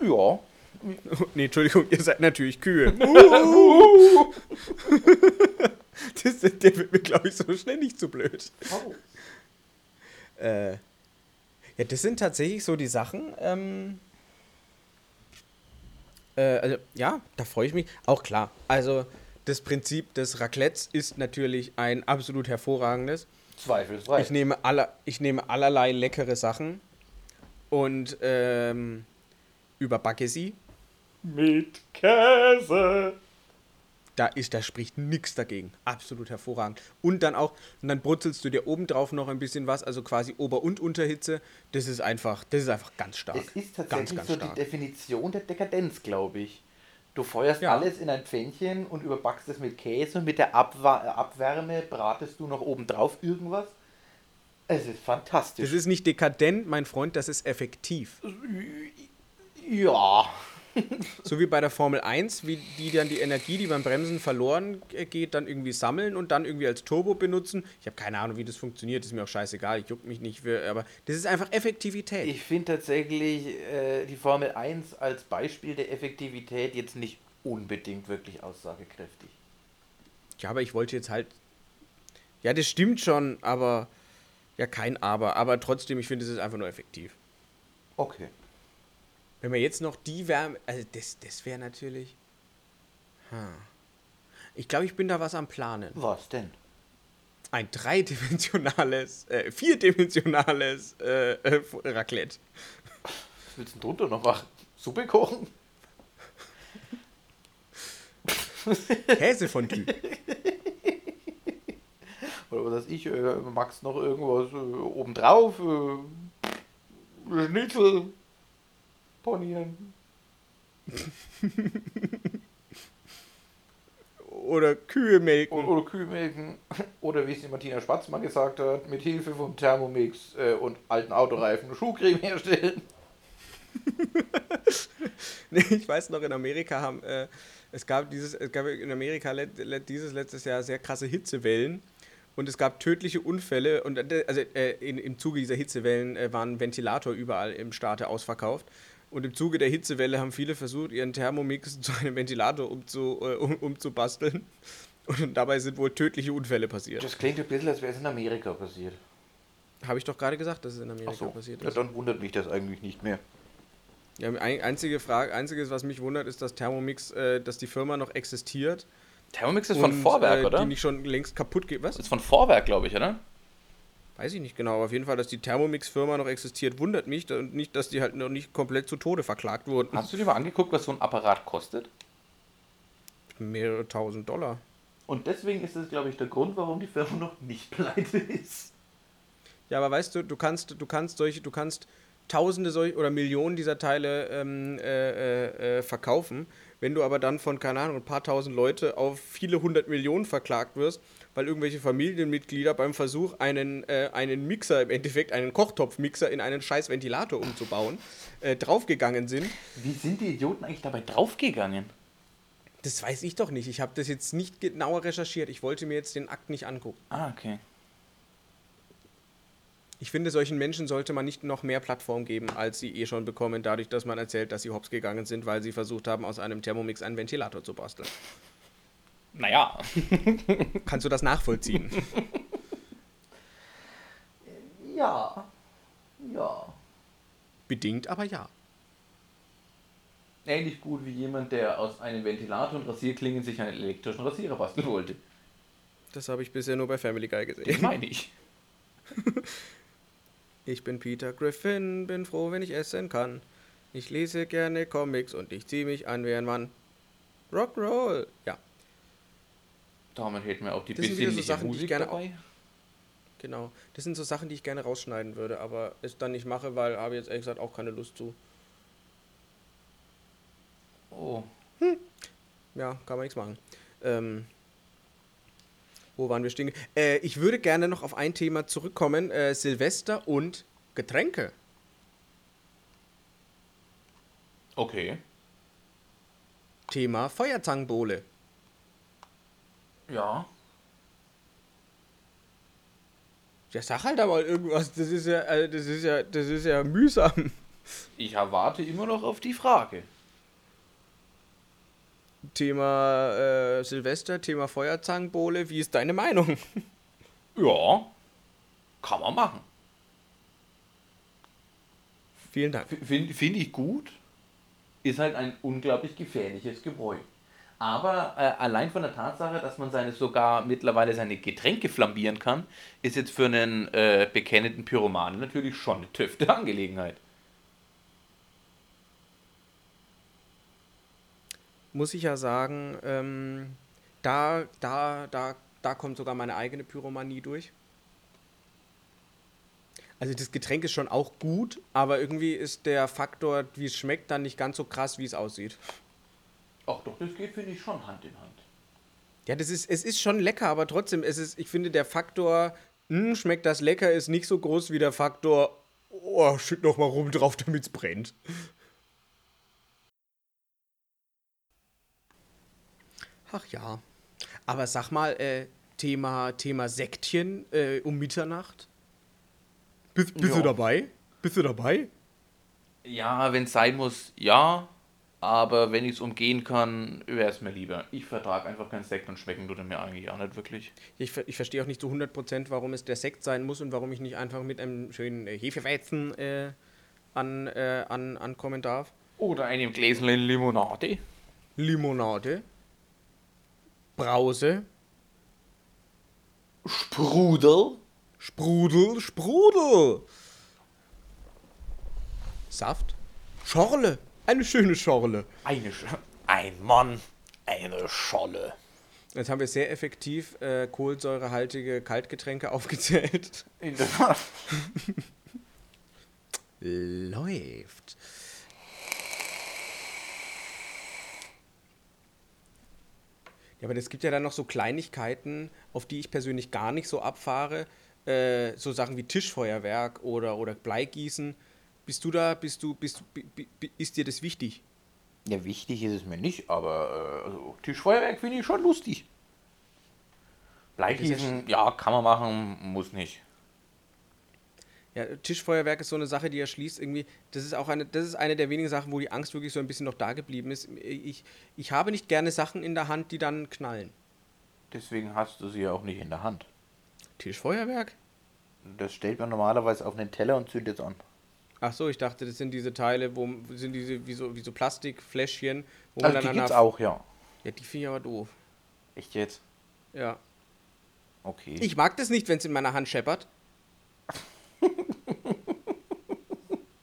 Ja. nee, Entschuldigung, ihr seid natürlich Kühe. das, der wird mir, glaube ich, so schnell nicht zu blöd. Oh. Äh, ja, das sind tatsächlich so die Sachen. Ähm, äh, also, ja, da freue ich mich. Auch klar. Also, das Prinzip des Raclettes ist natürlich ein absolut hervorragendes. Zweifelsfrei. Ich nehme, aller, ich nehme allerlei leckere Sachen und ähm, überbacke sie. Mit Käse. Da ist, da spricht nichts dagegen. Absolut hervorragend. Und dann auch, und dann brutzelst du dir obendrauf noch ein bisschen was, also quasi Ober- und Unterhitze. Das ist einfach, das ist einfach ganz stark. Es ist ganz, tatsächlich ganz so stark. die Definition der Dekadenz, glaube ich. Du feuerst Ja. alles in ein Pfännchen und überbackst es mit Käse und mit der Abwa Abwärme bratest du noch oben drauf irgendwas. Es ist fantastisch. Das ist nicht dekadent, mein Freund, das ist effektiv. ja. So wie bei der Formel 1, wie die dann die Energie, die beim Bremsen verloren äh, geht, dann irgendwie sammeln und dann irgendwie als Turbo benutzen. Ich habe keine Ahnung, wie das funktioniert, ist mir auch scheißegal, ich juck mich nicht für, aber das ist einfach Effektivität. Ich finde tatsächlich äh, die Formel 1 als Beispiel der Effektivität jetzt nicht unbedingt wirklich aussagekräftig. Ja, aber ich wollte jetzt halt. Ja, das stimmt schon, aber. Ja, kein Aber. Aber trotzdem, ich finde, es ist einfach nur effektiv. Okay. Wenn wir jetzt noch die Wärme. Also, das, das wäre natürlich. Hm. Ich glaube, ich bin da was am Planen. Was denn? Ein dreidimensionales, äh, vierdimensionales äh, äh, Raclette. Was willst du denn drunter noch machen? Suppe kochen? Käsefondue. Oder was weiß ich, äh, magst noch irgendwas äh, obendrauf? Äh, Schnitzel? Ponieren? Oder Kühe melken. Oder, oder Kühlmelken? Oder wie es die Martina Spatzmann gesagt hat, mit Hilfe von Thermomix äh, und alten Autoreifen Schuhcreme herstellen. Nee, ich weiß noch, in Amerika haben, äh, es gab dieses, es gab in Amerika let, let, dieses letztes Jahr sehr krasse Hitzewellen und es gab tödliche Unfälle und äh, also äh, in, im Zuge dieser Hitzewellen äh, waren Ventilator überall im Staate ausverkauft und im Zuge der Hitzewelle haben viele versucht, ihren Thermomix zu einem Ventilator umzu, äh, um, umzubasteln und dabei sind wohl tödliche Unfälle passiert. Das klingt ein bisschen, als wäre es in Amerika passiert. Habe ich doch gerade gesagt, dass es in Amerika so, passiert ja, ist. dann wundert mich das eigentlich nicht mehr. Ja, ein, einzige Frage, einziges, was mich wundert, ist, dass Thermomix, äh, dass die Firma noch existiert. Thermomix ist und, von Vorwerk, äh, oder? Die nicht schon längst kaputt geht. Was? ist von Vorwerk, glaube ich, oder? Weiß ich nicht genau. aber Auf jeden Fall, dass die Thermomix-Firma noch existiert, wundert mich. Und nicht, dass die halt noch nicht komplett zu Tode verklagt wurden. Hast du dir mal angeguckt, was so ein Apparat kostet? Mehrere tausend Dollar. Und deswegen ist das, glaube ich, der Grund, warum die Firma noch nicht pleite ist. Ja, aber weißt du, du kannst, du kannst solche, du kannst Tausende solch oder Millionen dieser Teile ähm, äh, äh, äh, verkaufen. Wenn du aber dann von, keine Ahnung, ein paar tausend Leute auf viele hundert Millionen verklagt wirst, weil irgendwelche Familienmitglieder beim Versuch, einen, äh, einen Mixer, im Endeffekt einen Kochtopfmixer in einen scheiß Ventilator umzubauen, äh, draufgegangen sind. Wie sind die Idioten eigentlich dabei draufgegangen? Das weiß ich doch nicht. Ich habe das jetzt nicht genauer recherchiert. Ich wollte mir jetzt den Akt nicht angucken. Ah, okay. Ich finde, solchen Menschen sollte man nicht noch mehr Plattform geben, als sie eh schon bekommen, dadurch, dass man erzählt, dass sie hops gegangen sind, weil sie versucht haben, aus einem Thermomix einen Ventilator zu basteln. Naja. Kannst du das nachvollziehen? Ja. Ja. Bedingt, aber ja. Ähnlich gut wie jemand, der aus einem Ventilator und Rasierklingen sich einen elektrischen Rasierer basteln wollte. Das habe ich bisher nur bei Family Guy Das gesehen. meine ich. Ich bin Peter Griffin, bin froh, wenn ich essen kann. Ich lese gerne Comics und ich ziehe mich an wie ein Mann. Rock'n'Roll. Ja, Damit hätten wir auch die Das sind wieder so besinnliche Sachen, die ich Musik gerne dabei. genau. Das sind so Sachen, die ich gerne rausschneiden würde, aber es dann nicht mache, weil habe jetzt ehrlich gesagt auch keine Lust zu. Oh, Ja, kann man nichts machen. Ähm, wo waren wir stehen? Äh, ich würde gerne noch auf ein Thema zurückkommen: äh, Silvester und Getränke. okay. Thema Feuerzangenbowle. Ja. Ja, sag halt aber irgendwas. Das ist ja, äh, das ist ja, das ist ja mühsam. Ich erwarte immer noch auf die Frage. Thema äh, Silvester, Thema Feuerzangenbowle. Wie ist deine Meinung? Ja. Kann man machen. Vielen Dank. Finde find ich gut. Ist halt ein unglaublich gefährliches Gebräu. Aber äh, allein von der Tatsache, dass man seine sogar mittlerweile seine Getränke flambieren kann, ist jetzt für einen äh, bekennenden Pyromanen natürlich schon eine tüfte Angelegenheit. muss ich ja sagen, ähm, da, da, da, da kommt sogar meine eigene Pyromanie durch. Also das Getränk ist schon auch gut, aber irgendwie ist der Faktor, wie es schmeckt, dann nicht ganz so krass, wie es aussieht. Ach doch, das geht, finde ich, schon Hand in Hand. Ja, das ist, es ist schon lecker, aber trotzdem, es ist, ich finde, der Faktor, hm, schmeckt das lecker, ist nicht so groß wie der Faktor, oh, schütt noch mal rum drauf, damit es brennt. Ach ja. Aber sag mal, äh, Thema, Thema Sektchen äh, um Mitternacht. Bist, bist du dabei? Bist du dabei? Ja, wenn es sein muss, ja. Aber wenn ich es umgehen kann, wäre es mir lieber. Ich vertrage einfach keinen Sekt und schmecken tut er mir eigentlich auch nicht wirklich. Ich, ich verstehe auch nicht zu 100%, warum es der Sekt sein muss und warum ich nicht einfach mit einem schönen äh, Hefeweizen äh, an, äh, an, ankommen darf. Oder einem Gläschen Limonade. Limonade. Brause. Sprudel. Sprudel, Sprudel. Saft. Schorle. Eine schöne Schorle. Eine Sch ein Mann, eine Scholle. Jetzt haben wir sehr effektiv äh, kohlensäurehaltige Kaltgetränke aufgezählt. In der Tat. Läuft. Ja, aber es gibt ja dann noch so Kleinigkeiten, auf die ich persönlich gar nicht so abfahre. Äh, so Sachen wie Tischfeuerwerk oder, oder Bleigießen. Bist du da, bist du, bist, ist dir das wichtig? Ja, wichtig ist es mir nicht, aber äh, also, Tischfeuerwerk finde ich schon lustig. Bleigießen, ja, kann man machen, muss nicht. Ja, Tischfeuerwerk ist so eine Sache, die erschließt irgendwie. Das ist auch eine, das ist eine der wenigen Sachen, wo die Angst wirklich so ein bisschen noch da geblieben ist. Ich, ich habe nicht gerne Sachen in der Hand, die dann knallen. Deswegen hast du sie ja auch nicht in der Hand. Tischfeuerwerk? Das stellt man normalerweise auf einen Teller und zündet es an. Ach so, ich dachte, das sind diese Teile, wo sind diese wie so, wie so Plastikfläschchen, wo Also man die dann gibt's an der- auch, ja. Ja, die finde ich aber doof. Echt jetzt? Ja. Okay. Ich mag das nicht, wenn es in meiner Hand scheppert.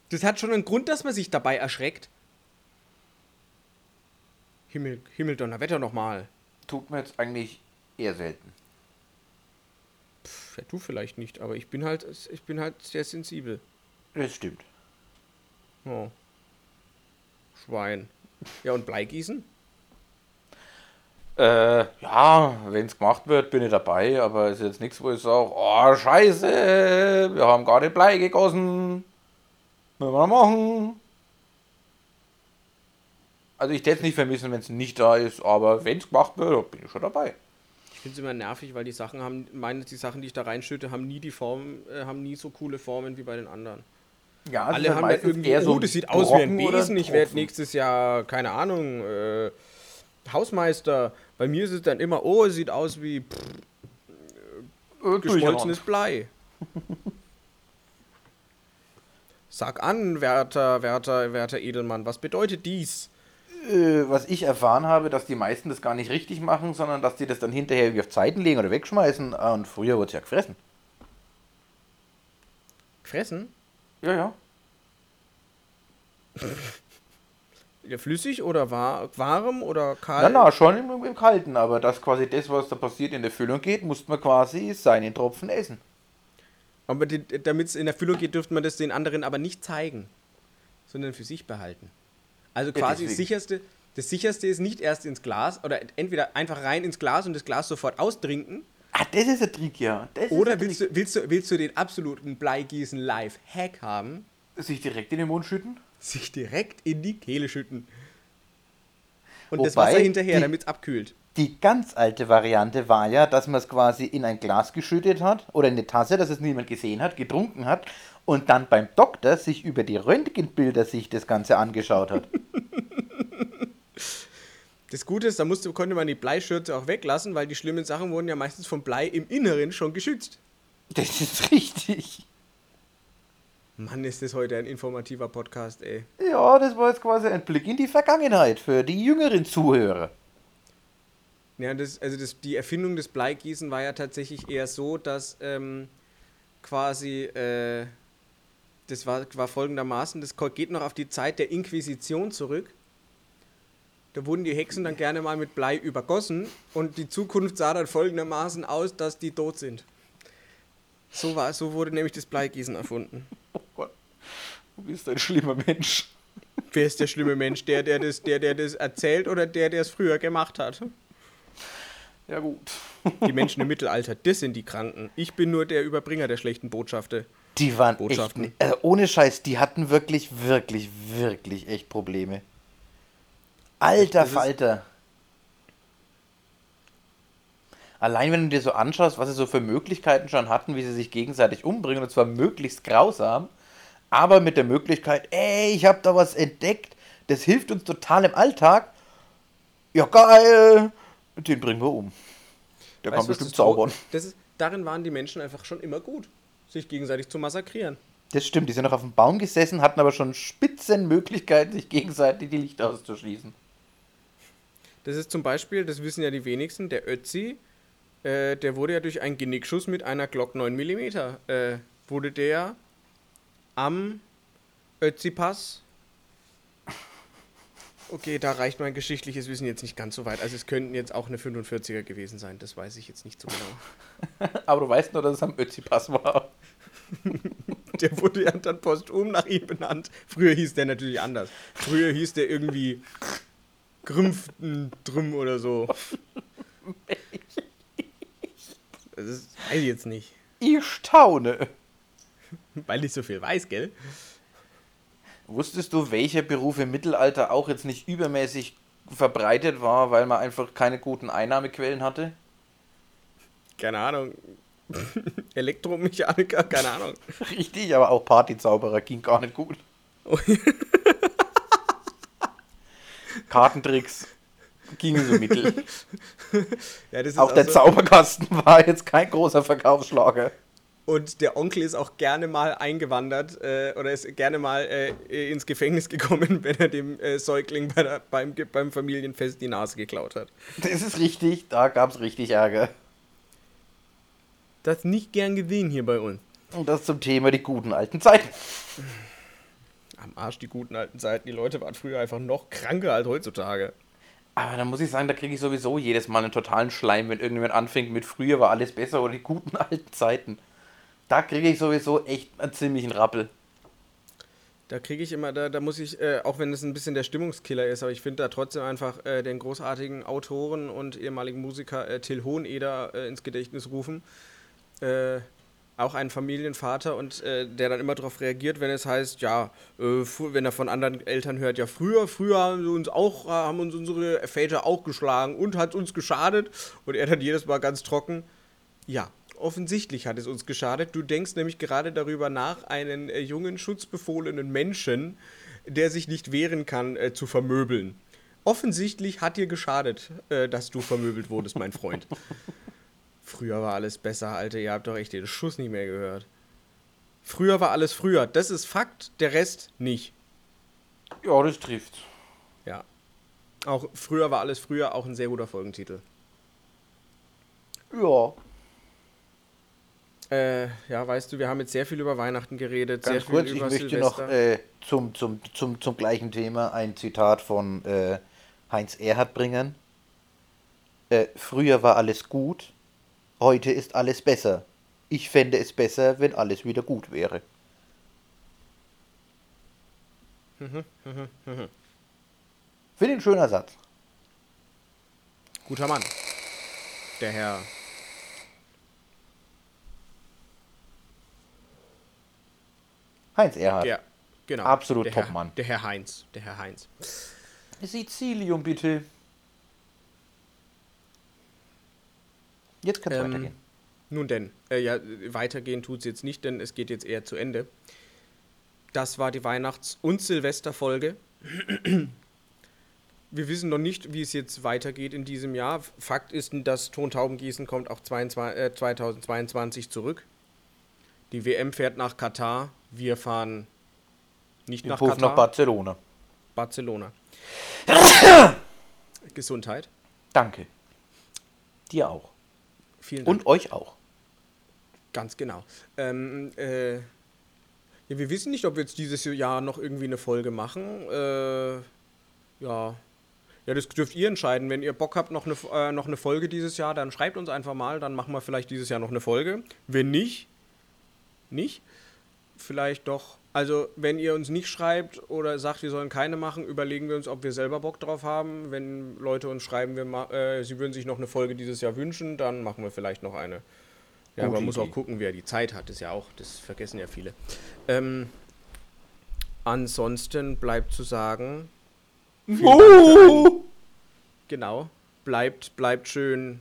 das hat schon einen Grund, dass man sich dabei erschreckt. Himmel, Himmel, Donnerwetter nochmal. Tut mir jetzt eigentlich eher selten. Pff, ja, du vielleicht nicht, aber ich bin halt, ich bin halt sehr sensibel. Das stimmt. Oh. Schwein. Ja, und Bleigießen? Äh, ja, wenn es gemacht wird, bin ich dabei, aber ist jetzt nichts, wo ich sage, oh, scheiße, wir haben gerade Blei gegossen. Müssen wir noch machen. Also ich hätte es nicht vermissen, wenn es nicht da ist, aber wenn es gemacht wird, bin ich schon dabei. Ich finde es immer nervig, weil die Sachen haben, meine, die Sachen, die ich da reinschütte, haben nie die Form, äh, haben nie so coole Formen wie bei den anderen. Ja, Alle haben ja irgendwie, oh, das sieht aus wie ein Besen, ich werde nächstes Jahr, keine Ahnung, äh, Hausmeister. Bei mir ist es dann immer, oh, es sieht aus wie pff, geschmolzenes Blei. Sag an, werter, werter, werter Edelmann, was bedeutet dies? Äh, was ich erfahren habe, dass die meisten das gar nicht richtig machen, sondern dass die das dann hinterher wie auf Zeiten legen oder wegschmeißen. Ah, Und früher wurde es ja gefressen. Fressen? Ja, ja. Ja, flüssig oder war, warm oder Na, kalt? na, schon im, im Kalten, aber das quasi das, was da passiert, in der Füllung geht, musste man quasi seinen Tropfen essen. Aber damit es in der Füllung geht, dürfte man das den anderen aber nicht zeigen, sondern für sich behalten. Also Ja, quasi das deswegen. sicherste, das sicherste ist nicht erst ins Glas oder entweder einfach rein ins Glas und das Glas sofort austrinken. Ah, das ist der Trick, ja. Das Oder der willst du, willst, du, willst du den absoluten Bleigießen live Hack haben? Sich direkt in den Mund schütten? Sich direkt in die Kehle schütten. Und das Wobei Wasser hinterher, damit es abkühlt. Die ganz alte Variante war ja, dass man es quasi in ein Glas geschüttet hat oder in eine Tasse, dass es niemand gesehen hat, getrunken hat und dann beim Doktor sich über die Röntgenbilder sich das Ganze angeschaut hat. Das Gute ist, da musste, konnte man die Bleischürze auch weglassen, weil die schlimmen Sachen wurden ja meistens vom Blei im Inneren schon geschützt. Das ist richtig. Mann, ist das heute ein informativer Podcast, ey. Ja, das war jetzt quasi ein Blick in die Vergangenheit für die jüngeren Zuhörer. Ja, das, also das, die Erfindung des Bleigießen war ja tatsächlich eher so, dass ähm, quasi, äh, das war, war folgendermaßen, das geht noch auf die Zeit der Inquisition zurück. Da wurden die Hexen dann gerne mal mit Blei übergossen und die Zukunft sah dann folgendermaßen aus, dass die tot sind. So, war, so wurde nämlich das Bleigießen erfunden. Oh Gott, du bist ein schlimmer Mensch. Wer ist der schlimme Mensch? Der, der das, der, der das erzählt oder der, der es früher gemacht hat? Ja gut. Die Menschen im Mittelalter, das sind die Kranken. Ich bin nur der Überbringer der schlechten Botschaften. Die waren echt, äh, ohne Scheiß, die hatten wirklich, wirklich, wirklich echt Probleme. Alter Falter. Allein wenn du dir so anschaust, was sie so für Möglichkeiten schon hatten, wie sie sich gegenseitig umbringen, und zwar möglichst grausam, aber mit der Möglichkeit, ey, ich habe da was entdeckt, das hilft uns total im Alltag. Ja, geil, den bringen wir um. Der kann Weißt was bestimmt zaubern. Ist, darin waren die Menschen einfach schon immer gut, sich gegenseitig zu massakrieren. Das stimmt, die sind noch auf dem Baum gesessen, hatten aber schon spitzen Möglichkeiten, sich gegenseitig die Lichter auszuschließen. Das ist zum Beispiel, das wissen ja die wenigsten, der Ötzi, äh, der wurde ja durch einen Genickschuss mit einer Glock 9 mm, äh, wurde der am Ötzi-Pass. Okay, da reicht mein geschichtliches Wissen jetzt nicht ganz so weit. Also es könnten jetzt auch eine 45er gewesen sein, das weiß ich jetzt nicht so genau. Aber du weißt nur, dass es am Ötzi-Pass war. Der wurde ja dann posthum nach ihm benannt. Früher hieß der natürlich anders. Früher hieß der irgendwie Grümpfendrüm oder so. Das ist, weiß ich jetzt nicht. Ich staune. Weil ich so viel weiß, gell? Wusstest du, welcher Beruf im Mittelalter auch jetzt nicht übermäßig verbreitet war, weil man einfach keine guten Einnahmequellen hatte? Keine Ahnung. Elektromechaniker, keine Ahnung. Richtig, aber auch Partyzauberer ging gar nicht gut. Oh, Kartentricks gingen so mittel. Ja, ist Auch der so- Zauberkasten war jetzt kein großer Verkaufsschlager. Und der Onkel ist auch gerne mal eingewandert äh, oder ist gerne mal äh, ins Gefängnis gekommen, wenn er dem äh, Säugling bei der, beim, beim Familienfest die Nase geklaut hat. Das ist richtig, da gab es richtig Ärger. Das ist nicht gern gesehen hier bei uns. Und das zum Thema die guten alten Zeiten. Am Arsch die guten alten Zeiten. Die Leute waren früher einfach noch kranker als heutzutage. Aber da muss ich sagen, da kriege ich sowieso jedes Mal einen totalen Schleim, wenn irgendjemand anfängt mit früher war alles besser oder die guten alten Zeiten. Da kriege ich sowieso echt einen ziemlichen Rappel. Da kriege ich immer, da, da muss ich, äh, auch wenn es ein bisschen der Stimmungskiller ist, aber ich finde da trotzdem einfach äh, den großartigen Autoren und ehemaligen Musiker äh, Till Hoheneder äh, ins Gedächtnis rufen. Auch ein Familienvater und äh, der dann immer darauf reagiert, wenn es heißt, ja, äh, wenn er von anderen Eltern hört, ja, früher, früher haben uns auch, äh, haben uns unsere Väter auch geschlagen und hat uns geschadet. Und er dann jedes Mal ganz trocken, ja, offensichtlich hat es uns geschadet. Du denkst nämlich gerade darüber nach, einen äh, jungen, schutzbefohlenen Menschen, der sich nicht wehren kann, äh, zu vermöbeln. Offensichtlich hat dir geschadet, äh, dass du vermöbelt wurdest, mein Freund. Früher war alles besser, Alter. Ihr habt doch echt den Schuss nicht mehr gehört. Früher war alles früher. Das ist Fakt, der Rest nicht. Ja, das trifft. Ja. Auch früher war alles früher auch ein sehr guter Folgentitel. Ja. Äh, ja, weißt du, wir haben jetzt sehr viel über Weihnachten geredet, Ganz sehr viel kurz, ich über möchte Silvester. noch äh, zum, zum, zum, zum gleichen Thema ein Zitat von äh, Heinz Erhardt bringen. Äh, früher war alles gut, heute ist alles besser. Ich fände es besser, wenn alles wieder gut wäre. Finde ich ein schöner Satz. Guter Mann. Der Herr. Heinz Erhardt. Der, genau. Absolut Topmann. Der Herr Heinz. Der Herr Heinz. Sizilium, bitte. Jetzt kann es Ähm, weitergehen. Nun denn, äh, ja, weitergehen tut es jetzt nicht, denn es geht jetzt eher zu Ende. Das war die Weihnachts- und Silvesterfolge. Wir wissen noch nicht, wie es jetzt weitergeht in diesem Jahr. Fakt ist, das Tontaubengießen kommt auch 22, äh, 2022 zurück. Die WM fährt nach Katar. Wir fahren nicht Ich nach Puff Katar. nach Barcelona. Barcelona. Gesundheit. Danke. Dir auch. Vielen Dank. Und euch auch. Ganz genau. Ähm, äh, ja, wir wissen nicht, ob wir jetzt dieses Jahr noch irgendwie eine Folge machen. Äh, ja. Ja, das dürft ihr entscheiden. Wenn ihr Bock habt, noch eine, äh, noch eine Folge dieses Jahr, dann schreibt uns einfach mal. Dann machen wir vielleicht dieses Jahr noch eine Folge. Wenn nicht, nicht. Vielleicht doch. Also, wenn ihr uns nicht schreibt oder sagt, wir sollen keine machen, überlegen wir uns, ob wir selber Bock drauf haben. Wenn Leute uns schreiben, wir äh, sie würden sich noch eine Folge dieses Jahr wünschen, dann machen wir vielleicht noch eine. Ja, Gute man muss auch gucken, wer die Zeit hat. Das ist ja auch, das vergessen ja viele. Ähm, ansonsten bleibt zu sagen, genau, bleibt, bleibt schön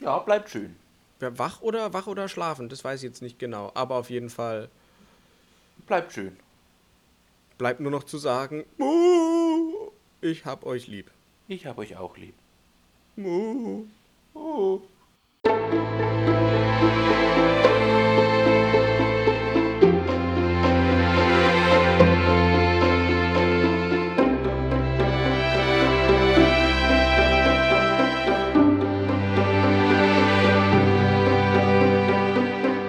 Ja, bleibt schön. wach oder wach oder schlafen, das weiß ich jetzt nicht genau. Aber auf jeden Fall Bleibt schön. bleibt nur noch zu sagen, "Muh, ich hab euch lieb. Ich hab euch auch lieb. Muh. Oh.